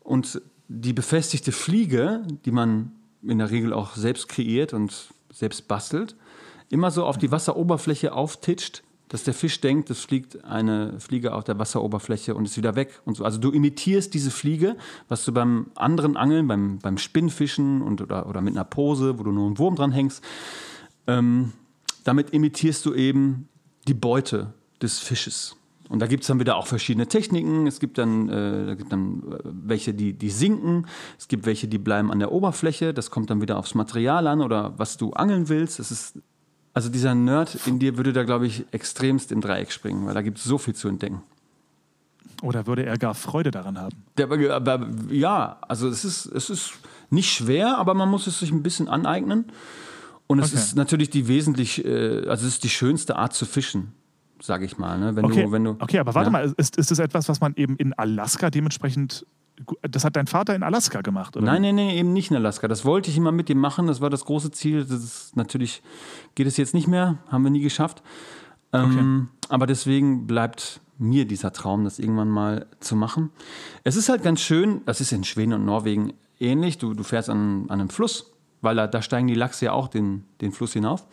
und die befestigte Fliege, die man in der Regel auch selbst kreiert und selbst bastelt, immer so auf die Wasseroberfläche auftitscht, dass der Fisch denkt, es fliegt eine Fliege auf der Wasseroberfläche und ist wieder weg und so. Also du imitierst diese Fliege, was du beim anderen Angeln, beim, beim Spinnfischen und, oder, oder mit einer Pose, wo du nur einen Wurm dran hängst, ähm, damit imitierst du eben die Beute des Fisches. Und da gibt es dann wieder auch verschiedene Techniken. Es gibt dann, äh, da gibt dann äh, welche, die, die sinken. Es gibt welche, die bleiben an der Oberfläche. Das kommt dann wieder aufs Material an oder was du angeln willst. Es ist, also dieser Nerd in dir würde da, glaube ich, extremst im Dreieck springen, weil da gibt es so viel zu entdecken. Oder würde er gar Freude daran haben? Der, aber, ja, also es ist, es ist nicht schwer, aber man muss es sich ein bisschen aneignen. Und es Okay. ist natürlich die wesentlich, äh, also es ist die schönste Art zu fischen, sage ich mal. Ne? Wenn Okay, du, wenn du, okay aber warte ja. mal, ist, ist das etwas, was man eben in Alaska dementsprechend. Das hat dein Vater in Alaska gemacht, oder? Nein, nein, nein, eben nicht in Alaska. Das wollte ich immer mit ihm machen. Das war das große Ziel. Das ist natürlich geht es jetzt nicht mehr, haben wir nie geschafft. Ähm, Aber deswegen bleibt mir dieser Traum, das irgendwann mal zu machen. Es ist halt ganz schön, das ist in Schweden und Norwegen ähnlich. Du, du fährst an, an einem Fluss, weil da, da steigen die Lachse ja auch den, den Fluss hinauf.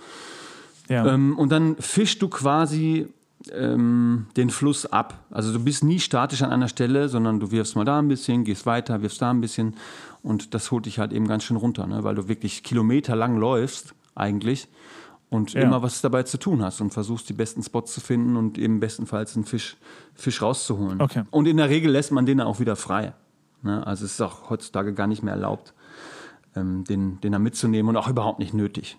Ja. Ähm, und dann fischst du quasi ähm, den Fluss ab. Also du bist nie statisch an einer Stelle, sondern du wirfst mal da ein bisschen, gehst weiter, wirfst da ein bisschen. Und das holt dich halt eben ganz schön runter, ne? weil du wirklich kilometerlang läufst eigentlich und Ja. immer was dabei zu tun hast und versuchst die besten Spots zu finden und eben bestenfalls einen Fisch, Fisch rauszuholen. Okay. Und in der Regel lässt man den dann auch wieder frei. Ne? Also es ist auch heutzutage gar nicht mehr erlaubt, ähm, den, den da mitzunehmen und auch überhaupt nicht nötig.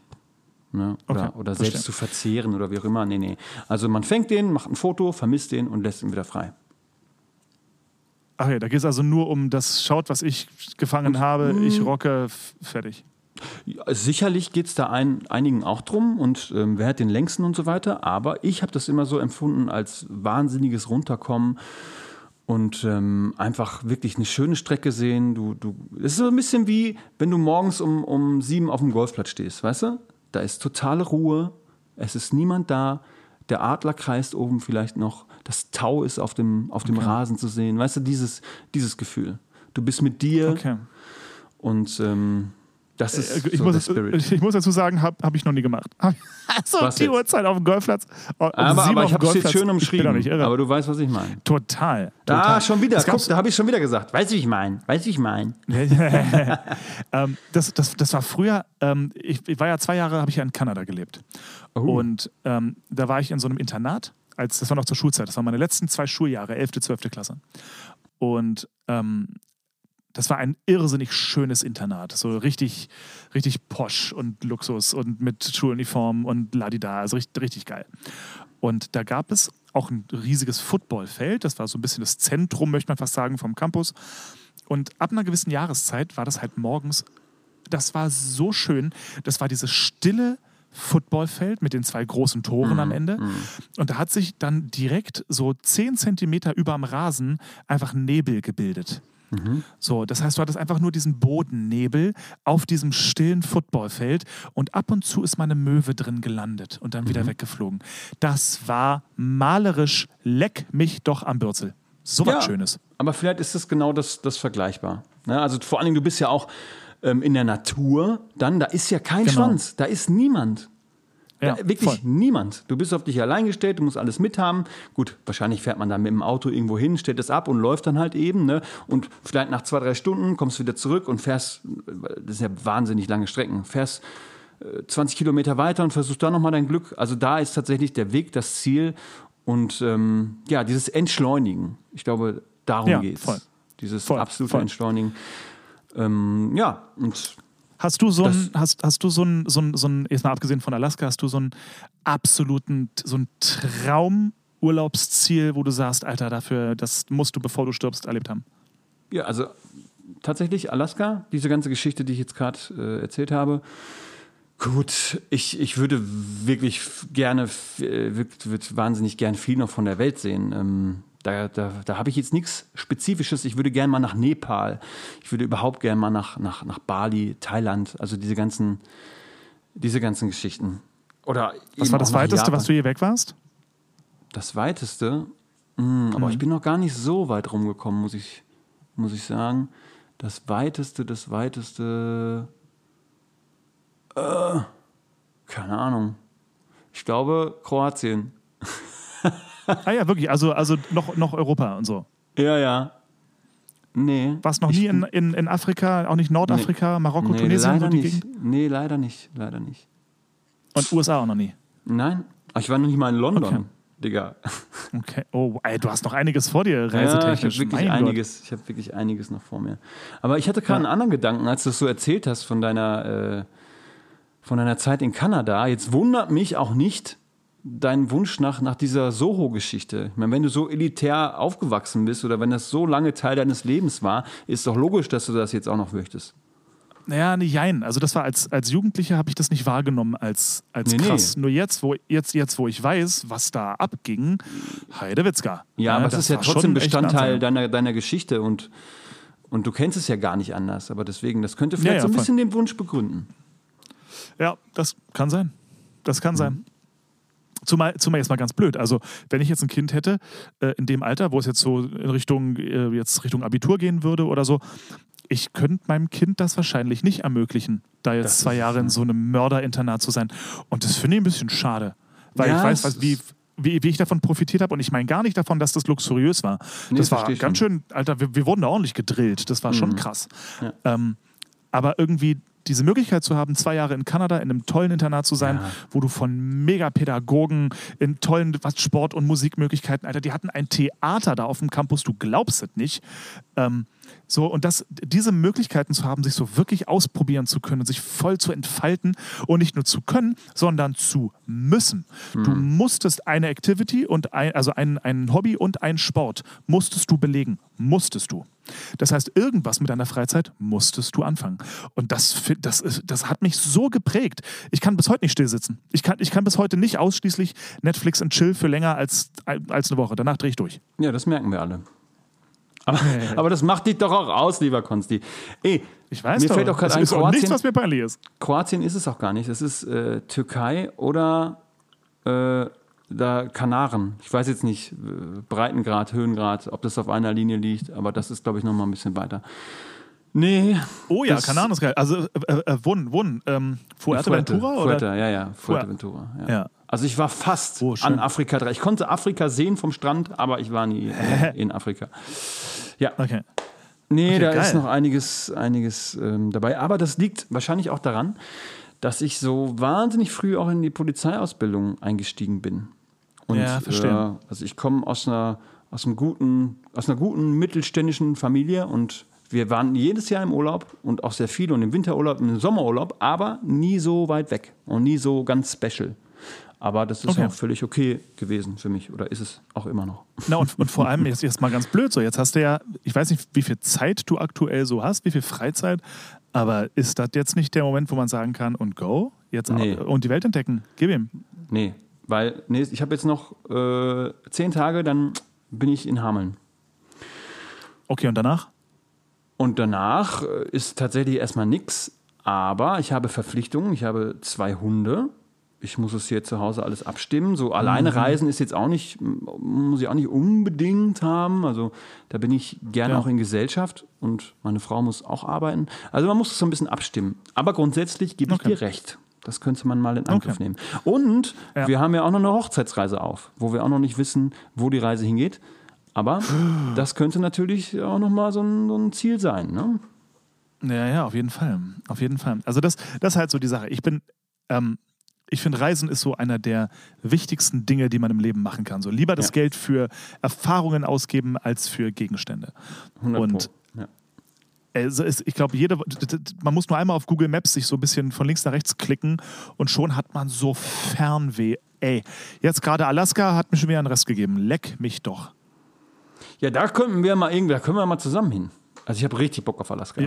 Ne? Oder, Okay, oder verstehe. selbst zu verzehren oder wie auch immer. Nee, nee. Also man fängt den, macht ein Foto, vermisst den und lässt ihn wieder frei. Ach ja, da geht es also nur um das Schaut, was ich gefangen habe, Mhm. ich rocke, fertig. Ja, sicherlich geht es da ein, einigen auch drum und ähm, wer hat den längsten und so weiter, aber ich habe das immer so empfunden als wahnsinniges Runterkommen und ähm, einfach wirklich eine schöne Strecke sehen. Du, du, es ist so ein bisschen wie, wenn du morgens um, um sieben auf dem Golfplatz stehst, weißt du? Da ist totale Ruhe, es ist niemand da, der Adler kreist oben vielleicht noch, das Tau ist auf dem, auf dem Rasen zu sehen, weißt du, dieses, dieses Gefühl. Du bist mit dir. Okay. und ähm, das ist Äh, Ich, so muss, Spirit. ich muss dazu sagen, habe hab ich noch nie gemacht. so Was die jetzt? Uhrzeit auf dem Golfplatz. Oh, um Aber, aber ich habe es jetzt schön umschrieben. Aber du weißt, was ich meine. total. Da total. schon wieder. Guck, da habe ich schon wieder gesagt. Weißt du, wie ich meine? Weißt du, wie ich meine? ähm, das, das, das war früher, ähm, ich, ich war ja zwei Jahre, habe ich ja in Kanada gelebt. Oh. Und ähm, da war ich in so einem Internat, als, das war noch zur Schulzeit, das waren meine letzten zwei Schuljahre, 11., 12. Klasse. Und ähm, das war ein irrsinnig schönes Internat, so richtig, richtig posch und Luxus und mit Schuluniform und ladida, also richtig, richtig geil. Und da gab es auch ein riesiges Footballfeld, das war so ein bisschen das Zentrum, möchte man fast sagen, vom Campus. Und ab einer gewissen Jahreszeit war das halt morgens, das war so schön, das war dieses stille Footballfeld mit den zwei großen Toren am Ende. Und da hat sich dann direkt so 10 Zentimeter über dem Rasen einfach Nebel gebildet. So, das heißt, du hattest einfach nur diesen Bodennebel auf diesem stillen Footballfeld und ab und zu ist mal eine Möwe drin gelandet und dann wieder weggeflogen. Das war malerisch, leck mich doch am Bürzel. So was Schönes. Aber vielleicht ist es genau das, das vergleichbar. Ne? Also vor allen Dingen, du bist ja auch ähm, in der Natur, dann, da ist ja kein Genau. Schwanz, da ist niemand. Ja, wirklich voll. niemand. Du bist auf dich allein gestellt, du musst alles mithaben. Gut, wahrscheinlich fährt man dann mit dem Auto irgendwo hin, stellt es ab und läuft dann halt eben. Ne? Und vielleicht nach zwei, drei Stunden kommst du wieder zurück und fährst, das sind ja wahnsinnig lange Strecken, fährst äh, 20 Kilometer weiter und versuchst da nochmal dein Glück. Also da ist tatsächlich der Weg das Ziel und ähm, ja, dieses Entschleunigen. Ich glaube, darum Ja, geht's. voll. Dieses Voll, absolute voll. Entschleunigen. Ähm, ja, und Hast du so ein, hast, hast du so ein, so ein, so ein, jetzt mal abgesehen von Alaska, hast du so einen absoluten, so ein Traumurlaubsziel, wo du sagst, Alter, dafür, das musst du, bevor du stirbst, erlebt haben? Ja, also tatsächlich Alaska, diese ganze Geschichte, die ich jetzt gerade äh, erzählt habe. Gut, ich, ich würde wirklich gerne, äh, würd, würd wahnsinnig gern viel noch von der Welt sehen. Ähm, da da, da habe ich jetzt nichts Spezifisches. Ich würde gerne mal nach Nepal. Ich würde überhaupt gerne mal nach, nach, nach Bali, Thailand. Also diese ganzen, diese ganzen Geschichten. Oder Was war das Weiteste, was du je weg warst? Das Weiteste? Mm, aber ich bin noch gar nicht so weit rumgekommen, muss ich, muss ich sagen. Das Weiteste, das Weiteste. Äh, keine Ahnung. Ich glaube Kroatien. Ah ja, wirklich, also, also noch, noch Europa und so. Ja, ja. Nee. Warst noch nie in, in, in Afrika, auch nicht Nordafrika, Marokko, nee, Tunesien, leider so die nicht. Gegend? Nee, leider nicht. Leider nicht. Und USA auch noch nie. Nein, Ach, ich war noch nicht mal in London, Okay. Digga. Okay. Oh, ey, du hast noch einiges vor dir, Ja, ich reisetechnisch. habe wirklich Mein einiges, ich habe wirklich einiges noch vor mir. Aber ich hatte gerade einen anderen Gedanken, als du das so erzählt hast von deiner, äh, von deiner Zeit in Kanada. Jetzt wundert mich auch nicht dein Wunsch nach, nach dieser Soho-Geschichte. Ich meine, wenn du so elitär aufgewachsen bist oder wenn das so lange Teil deines Lebens war, ist doch logisch, dass du das jetzt auch noch möchtest. Naja, nee, jein. Also das war als, als Jugendlicher habe ich das nicht wahrgenommen als, als Nee, nee. krass. Nur jetzt wo, jetzt, jetzt, wo ich weiß, was da abging, Heidewitzka. Ja, aber es ist ja trotzdem Bestandteil deiner, deiner Geschichte und, und du kennst es ja gar nicht anders. Aber deswegen, das könnte vielleicht ja, so ein voll. bisschen den Wunsch begründen. Ja, das kann sein. Das Mhm. kann sein. Zumal, zumal jetzt mal ganz blöd. Also, wenn ich jetzt ein Kind hätte, äh, in dem Alter, wo es jetzt so in Richtung, äh, jetzt Richtung Abitur gehen würde oder so, ich könnte meinem Kind das wahrscheinlich nicht ermöglichen, da jetzt Das zwei Jahre in so einem Mörderinternat zu sein. Und das finde ich ein bisschen schade. Weil Ja, ich weiß, was, wie, wie, wie ich davon profitiert habe. Und ich meine gar nicht davon, dass das luxuriös war. Nee, das war ganz schön, Alter, wir, wir wurden da ordentlich gedrillt. Das war Mhm. schon krass. Ähm, aber irgendwie diese Möglichkeit zu haben, zwei Jahre in Kanada in einem tollen Internat zu sein, Ja. wo du von Megapädagogen in tollen was Sport- und Musikmöglichkeiten, Alter, die hatten ein Theater da auf dem Campus, du glaubst es nicht. Ähm, so, und das, diese Möglichkeiten zu haben, sich so wirklich ausprobieren zu können und sich voll zu entfalten und nicht nur zu können, sondern zu müssen. Du musstest eine Activity und ein, also ein, ein Hobby und ein Sport musstest du belegen. Musstest du. Das heißt, irgendwas mit deiner Freizeit musstest du anfangen. Und das, das, das hat mich so geprägt. Ich kann bis heute nicht stillsitzen. Ich kann, ich kann bis heute nicht ausschließlich Netflix und Chill für länger als, als eine Woche. Danach drehe ich durch. Ja, das merken wir alle. Aber, aber das macht dich doch auch aus, lieber Konsti. Ey, Ich weiß mir doch. fällt auch gerade ein, ist auch nichts, Kroatien, was mir peinlich ist. Kroatien ist es auch gar nicht. Es ist äh, Türkei oder äh, da Kanaren. Ich weiß jetzt nicht, äh, Breitengrad, Höhengrad, ob das auf einer Linie liegt, aber das ist, glaube ich, noch mal ein bisschen weiter. Nee. Oh ja, Kanaren ist geil. Also, äh, äh, Wohnen, Wohnen. Ähm, Fuerteventura? Fuerte, oder? Fuerte, ja, ja, Fuerteventura. Ja. Ja. Also ich war fast Oh, an Afrika dran. Ich konnte Afrika sehen vom Strand, aber ich war nie in Afrika. Ja, Okay. nee, Okay, da geil. ist noch einiges, einiges ähm, dabei. Aber das liegt wahrscheinlich auch daran, dass ich so wahnsinnig früh auch in die Polizeiausbildung eingestiegen bin. Und, Ja, verstehe. Äh, also ich komme aus einer, aus, einem guten, aus einer guten mittelständischen Familie und wir waren jedes Jahr im Urlaub und auch sehr viel und im Winterurlaub, im Sommerurlaub, aber nie so weit weg und nie so ganz special. Aber das ist Okay. auch völlig okay gewesen für mich oder ist es auch immer noch. Na und, und vor allem, jetzt, jetzt mal ganz blöd so, jetzt hast du ja, ich weiß nicht, wie viel Zeit du aktuell so hast, wie viel Freizeit, aber ist das jetzt nicht der Moment, wo man sagen kann, und go, jetzt Nee. und die Welt entdecken, gib ihm. Nee, weil nee, ich habe jetzt noch äh, zehn Tage, dann bin ich in Hameln. Okay, und danach? Und danach äh, ist tatsächlich erstmal nichts, aber ich habe Verpflichtungen. Ich habe zwei Hunde. Ich muss es hier zu Hause alles abstimmen. So alleine reisen ist jetzt auch nicht, muss ich auch nicht unbedingt haben. Also da bin ich gerne Ja. auch in Gesellschaft und meine Frau muss auch arbeiten. Also man muss es so ein bisschen abstimmen. Aber grundsätzlich gebe ich Okay. dir recht. Das könnte man mal in Angriff Okay. nehmen. Und Ja. wir haben ja auch noch eine Hochzeitsreise auf, wo wir auch noch nicht wissen, wo die Reise hingeht. Aber das könnte natürlich auch noch mal so ein, so ein Ziel sein. Ne? Ja, ja, auf jeden Fall. Auf jeden Fall. Also das, das ist halt so die Sache. Ich bin, ähm, ich finde, Reisen ist so einer der wichtigsten Dinge, die man im Leben machen kann. So lieber das Ja. Geld für Erfahrungen ausgeben als für Gegenstände. 100 Und. Ja. Also es, ich glaube, jede, man muss nur einmal auf Google Maps sich so ein bisschen von links nach rechts klicken und schon hat man so Fernweh. Ey, jetzt gerade Alaska hat mir schon wieder einen Rest gegeben. Leck mich doch. ja, da könnten wir mal irgendwie, da können wir mal zusammen hin. Also ich habe richtig Bock auf Alaska.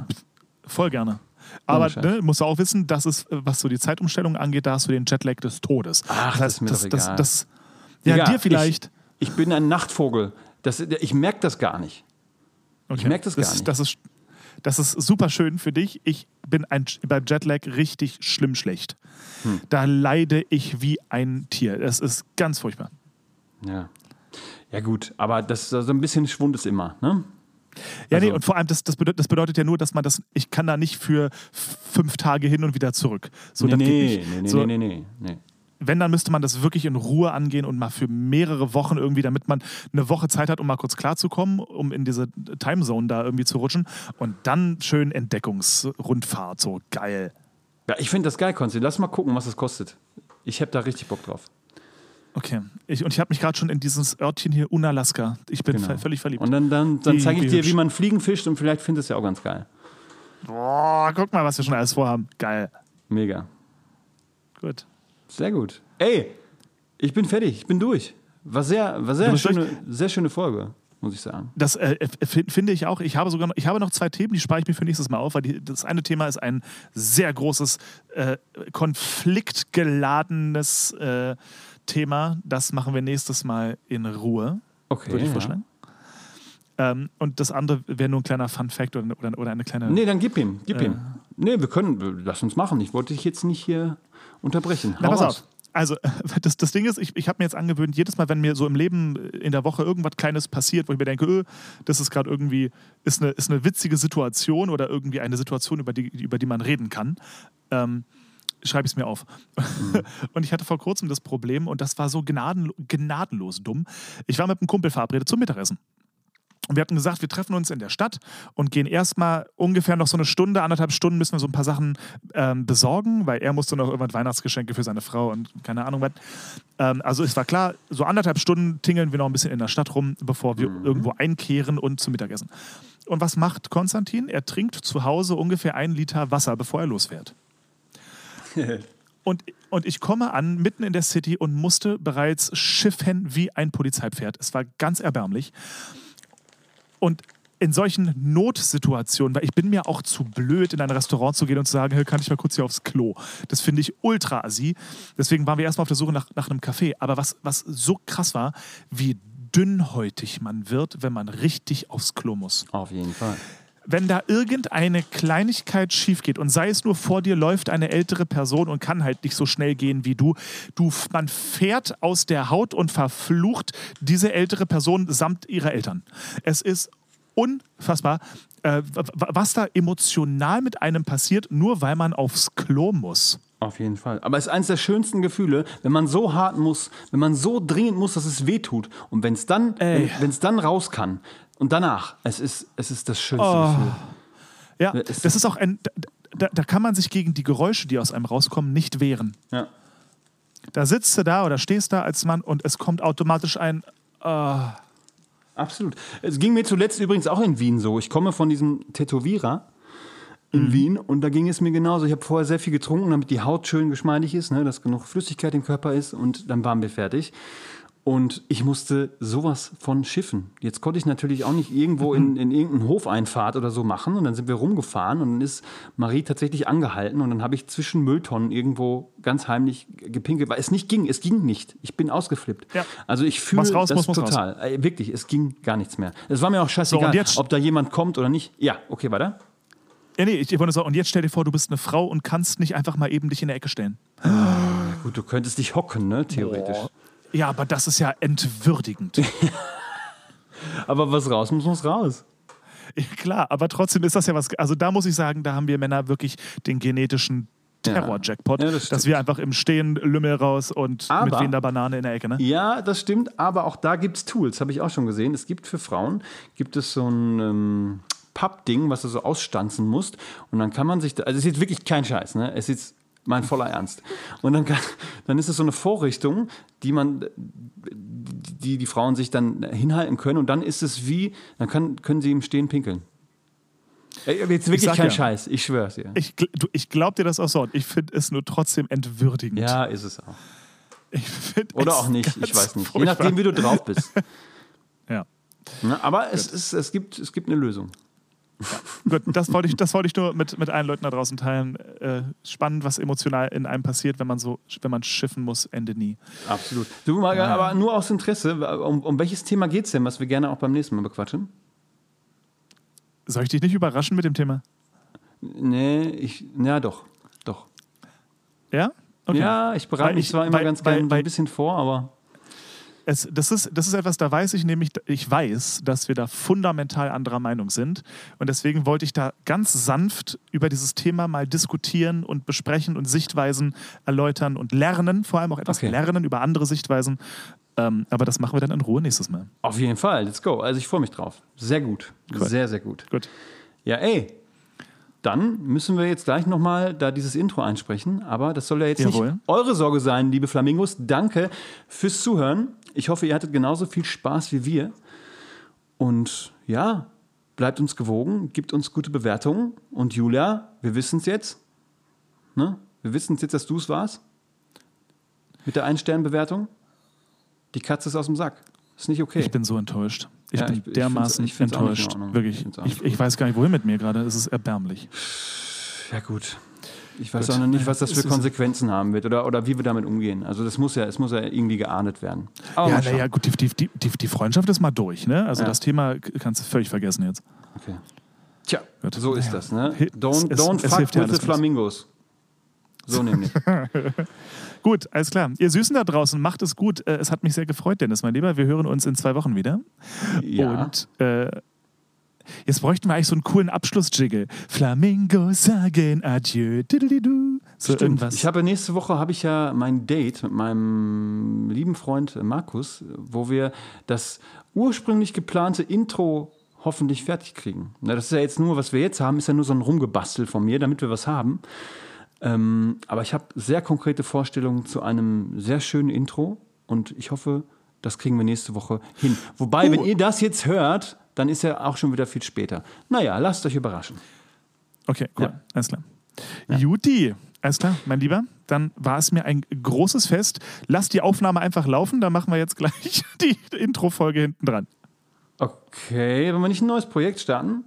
Voll gerne. Aber ne, musst du auch wissen, dass es, äh, was so die Zeitumstellung angeht, da hast du den Jetlag des Todes. Ach, das ist mir doch das, egal. das, ja, Digga, dir vielleicht. Ich, ich bin ein Nachtvogel. Das, ich merke das gar nicht. Okay. merk das gar nicht. Das ist, das ist super schön für dich. Ich bin ein, beim Jetlag richtig schlimm schlecht. Hm. Da leide ich wie ein Tier. Das ist ganz furchtbar. Ja. Ja, gut, aber das so ein bisschen Schwund ist immer. Ne? Ja, nee, Also- und vor allem, das, das, bedeutet, das bedeutet ja nur, dass man das, ich kann da nicht für fünf Tage hin und wieder zurück. So, nee, das nee, nee, nee, so, nee, nee, nee. Wenn, dann müsste man das wirklich in Ruhe angehen und mal für mehrere Wochen irgendwie, damit man eine Woche Zeit hat, um mal kurz klarzukommen, um in diese Timezone da irgendwie zu rutschen. Und dann schön Entdeckungsrundfahrt, so geil. Ja, ich finde das geil, Konzi. Lass mal gucken, was es kostet. Ich habe da richtig Bock drauf. Okay. Ich, und ich habe mich gerade schon in dieses Örtchen hier Unalaska. Ich bin Genau. völlig verliebt. Und dann, dann, dann zeige ich dir, hübsch. wie man Fliegen fischt und vielleicht findest du ja auch ganz geil. Boah, guck mal, was wir schon alles vorhaben. Geil. Mega. Gut. Sehr gut. Ey, ich bin fertig, ich bin durch. War sehr, war sehr, schöne, sehr schöne Folge, muss ich sagen. Das äh, f- finde ich auch. Ich habe sogar noch, ich habe noch zwei Themen, die spare ich mir für nächstes Mal auf, weil die, das eine Thema ist ein sehr großes, äh, konfliktgeladenes äh, Thema. Das machen wir nächstes Mal in Ruhe, Okay. würde ich ja. vorschlagen. Ähm, und das andere wäre nur ein kleiner Fun-Fact oder, oder, oder eine kleine. Nee, dann gib ihm, gib Äh. ihm. Nee, wir können, lass uns machen. Ich wollte dich jetzt nicht hier unterbrechen. Na, Hau pass raus. auf. Also, das, das Ding ist, ich, ich habe mir jetzt angewöhnt, jedes Mal, wenn mir so im Leben in der Woche irgendwas Kleines passiert, wo ich mir denke, öh, das ist gerade irgendwie, ist eine, ist eine witzige Situation oder irgendwie eine Situation, über die, über die man reden kann, ähm, schreibe ich es mir auf. Und ich hatte vor kurzem das Problem, und das war so gnadenlo gnadenlos dumm. Ich war mit einem Kumpel verabredet zum Mittagessen. Und wir hatten gesagt, wir treffen uns in der Stadt und gehen erstmal ungefähr noch so eine Stunde, anderthalb Stunden müssen wir so ein paar Sachen ähm, besorgen, weil er musste noch irgendwann Weihnachtsgeschenke für seine Frau und keine Ahnung was. Ähm, also es war klar, so anderthalb Stunden tingeln wir noch ein bisschen in der Stadt rum, bevor wir irgendwo einkehren und zum Mittagessen. Und was macht Konstantin? Er trinkt zu Hause ungefähr einen Liter Wasser, bevor er losfährt. Und, und ich komme an, mitten in der City und musste bereits schiffen wie ein Polizeipferd. Es war ganz erbärmlich. Und in solchen Notsituationen, weil ich bin mir auch zu blöd, in ein Restaurant zu gehen und zu sagen, hey, kann ich mal kurz hier aufs Klo? Das finde ich ultra assi. Deswegen waren wir erstmal auf der Suche nach, nach einem Café. Aber was, was so krass war, wie dünnhäutig man wird, wenn man richtig aufs Klo muss Auf jeden Fall. Wenn da irgendeine Kleinigkeit schief geht und sei es nur vor dir läuft eine ältere Person und kann halt nicht so schnell gehen wie du, du man fährt aus der Haut und verflucht diese ältere Person samt ihrer Eltern. Es ist unfassbar, äh, was da emotional mit einem passiert, nur weil man aufs Klo muss. Auf jeden Fall. Aber es ist eines der schönsten Gefühle, wenn man so hart muss, wenn man so dringend muss, dass es weh tut. Und wenn es dann, wenn es dann raus kann. Und danach, es ist, es ist das schönste Oh. Gefühl. Ja, ist- das ist auch ein. Da, da kann man sich gegen die Geräusche, die aus einem rauskommen, nicht wehren. Ja. Da sitzt du da oder stehst da als Mann und es kommt automatisch ein. Absolut. Es ging mir zuletzt übrigens auch in Wien so. Ich komme von diesem Tätowierer in Wien und da ging es mir genauso. Ich habe vorher sehr viel getrunken, damit die Haut schön geschmeidig ist, ne, dass genug Flüssigkeit im Körper ist und dann waren wir fertig. Und ich musste sowas von schiffen. Jetzt konnte ich natürlich auch nicht irgendwo in, in irgendeinen Hofeinfahrt oder so machen. Und dann sind wir rumgefahren und dann ist Marie tatsächlich angehalten. Und dann habe ich zwischen Mülltonnen irgendwo ganz heimlich gepinkelt, weil es nicht ging. Es ging nicht. Ich bin ausgeflippt. Ja. Also ich fühle raus das muss, muss raus. total. Äh, Wirklich, es ging gar nichts mehr. Es war mir auch scheißegal, jetzt- ob da jemand kommt oder nicht. Ja, okay, weiter. Ja, nee, ich ich wollte sagen, und jetzt stell dir vor, du bist eine Frau und kannst nicht einfach mal eben dich in der Ecke stellen. Gut, du könntest dich hocken, ne, theoretisch. Ja, aber das ist ja entwürdigend. Aber was raus muss, muss raus. ja, klar, aber trotzdem ist das ja was. Also da muss ich sagen, da haben wir Männer wirklich den genetischen Ja. Terror-Jackpot, Ja, das dass wir einfach im Stehen Lümmel raus und Aber- mit wehender Banane in der Ecke, ne? Ja, das stimmt, aber auch da gibt es Tools, habe ich auch schon gesehen. Es gibt für Frauen, gibt es so ein ähm, Pappding, was du so ausstanzen musst und dann kann man sich, da, also es ist jetzt wirklich kein Scheiß, ne? es ist mein voller Ernst. Und dann, kann, dann ist es so eine Vorrichtung, die man, die die Frauen sich dann hinhalten können und dann ist es wie, dann kann, können sie im Stehen pinkeln. Ey, Jetzt wirklich kein ja. Scheiß, ich schwör's dir. Ich, du- ich glaube dir das auch so. Ich finde es nur trotzdem entwürdigend. Ja, ist es auch. Oder es auch nicht, ich weiß nicht. Je furchtbar. nachdem, wie du drauf bist. Ja. Ne, Aber es, ist, es, gibt, es gibt eine Lösung. Gut, das wollte ich, das wollte ich nur mit, mit allen Leuten da draußen teilen. Äh, spannend, was emotional in einem passiert, wenn man so, wenn man schiffen muss, Ende nie. Absolut. Du, mal, aber nur aus Interesse, um, um welches Thema geht es denn, was wir gerne auch beim nächsten Mal bequatschen? Soll ich dich nicht überraschen mit dem Thema? Nee, ich, ja doch, doch. Ja? Okay. Ja, ich bereite mich ich- zwar immer weil- ganz gerne ein bisschen vor, aber Es, das, ist, das ist etwas, da weiß ich nämlich, ich weiß, dass wir da fundamental anderer Meinung sind. Und deswegen wollte ich da ganz sanft über dieses Thema mal diskutieren und besprechen und Sichtweisen erläutern und lernen, vor allem auch etwas Okay. lernen über andere Sichtweisen. Ähm, aber das machen wir dann in Ruhe nächstes Mal. auf jeden Fall, let's go. Also ich freue mich drauf. Sehr gut. Cool. Sehr, sehr gut. Gut. Ja, ey, dann müssen wir jetzt gleich nochmal da dieses Intro einsprechen. Aber das soll ja jetzt Jawohl. nicht eure Sorge sein, liebe Flamingos. Danke fürs Zuhören. Ich hoffe, ihr hattet genauso viel Spaß wie wir. Und ja, bleibt uns gewogen, gibt uns gute Bewertungen. Und Julia, wir wissen es jetzt. Ne? Wir wissen es jetzt, dass du es warst. Mit der Ein-Stern-Bewertung. Die Katze ist aus dem Sack. Ist nicht okay. Ich bin so enttäuscht. Ich Ja, bin ich- ich dermaßen find's- ich find's enttäuscht. Wirklich. Ich find's auch Ich, nicht ich weiß gar nicht, wohin mit mir gerade. Es ist erbärmlich. Ja, gut. Ich weiß Gut. auch noch nicht, was das Es für Konsequenzen haben wird oder, oder wie wir damit umgehen. Also das muss ja, es muss ja irgendwie geahndet werden. Aber ja, naja, gut, die, die, die, die, Freundschaft ist mal durch, ne? Also Ja. das Thema kannst du völlig vergessen jetzt. Okay. Tja, Gut. so ist Naja. das, ne? Don't, es- don't es fuck ja with the. Flamingos. So nämlich. Gut, alles klar. Ihr Süßen da draußen, macht es gut. Äh, Es hat mich sehr gefreut, Dennis, mein Lieber. Wir hören uns in zwei Wochen wieder. ja. Und äh, jetzt bräuchten wir eigentlich so einen coolen Abschlussjiggle. Flamingos sagen Adieu. So Stimmt. irgendwas. Ich habe nächste Woche habe ich ja mein Date mit meinem lieben Freund äh, Markus, wo wir das ursprünglich geplante Intro hoffentlich fertig kriegen. Na, das ist ja jetzt nur, was wir jetzt haben, ist ja nur so ein Rumgebastel von mir, damit wir was haben. Ähm, aber ich habe sehr konkrete Vorstellungen zu einem sehr schönen Intro und ich hoffe, das kriegen wir nächste Woche hin. Wobei, wenn ihr das jetzt hört, dann ist ja auch schon wieder viel später. Naja, lasst euch überraschen. Okay, cool. Ja. Alles klar. Juti, alles klar, mein Lieber. Dann war es mir ein großes Fest. Lass die Aufnahme einfach laufen, dann machen wir jetzt gleich die Intro-Folge hinten dran. Okay, wollen wir nicht ein neues Projekt starten?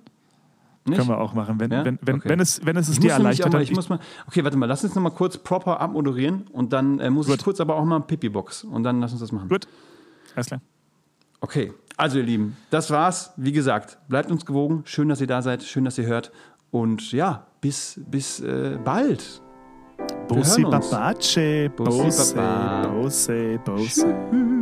Nicht? Können wir auch machen, wenn, Ja? wenn, wenn, Okay. wenn, es, wenn es es Ich dir erleichtert. dann- ich muss mal, okay, warte mal, lass uns noch mal kurz proper abmoderieren und dann äh, muss ich Gut. kurz aber auch mal Pipi-Box und dann lass uns das machen. Gut, alles klar. Okay, also ihr Lieben, das war's. Wie gesagt, bleibt uns gewogen. Schön, dass ihr da seid, schön, dass ihr hört und ja, bis, bis äh, bald. Uns. Babace, Bossi Bose, Baba. Bose, Bose.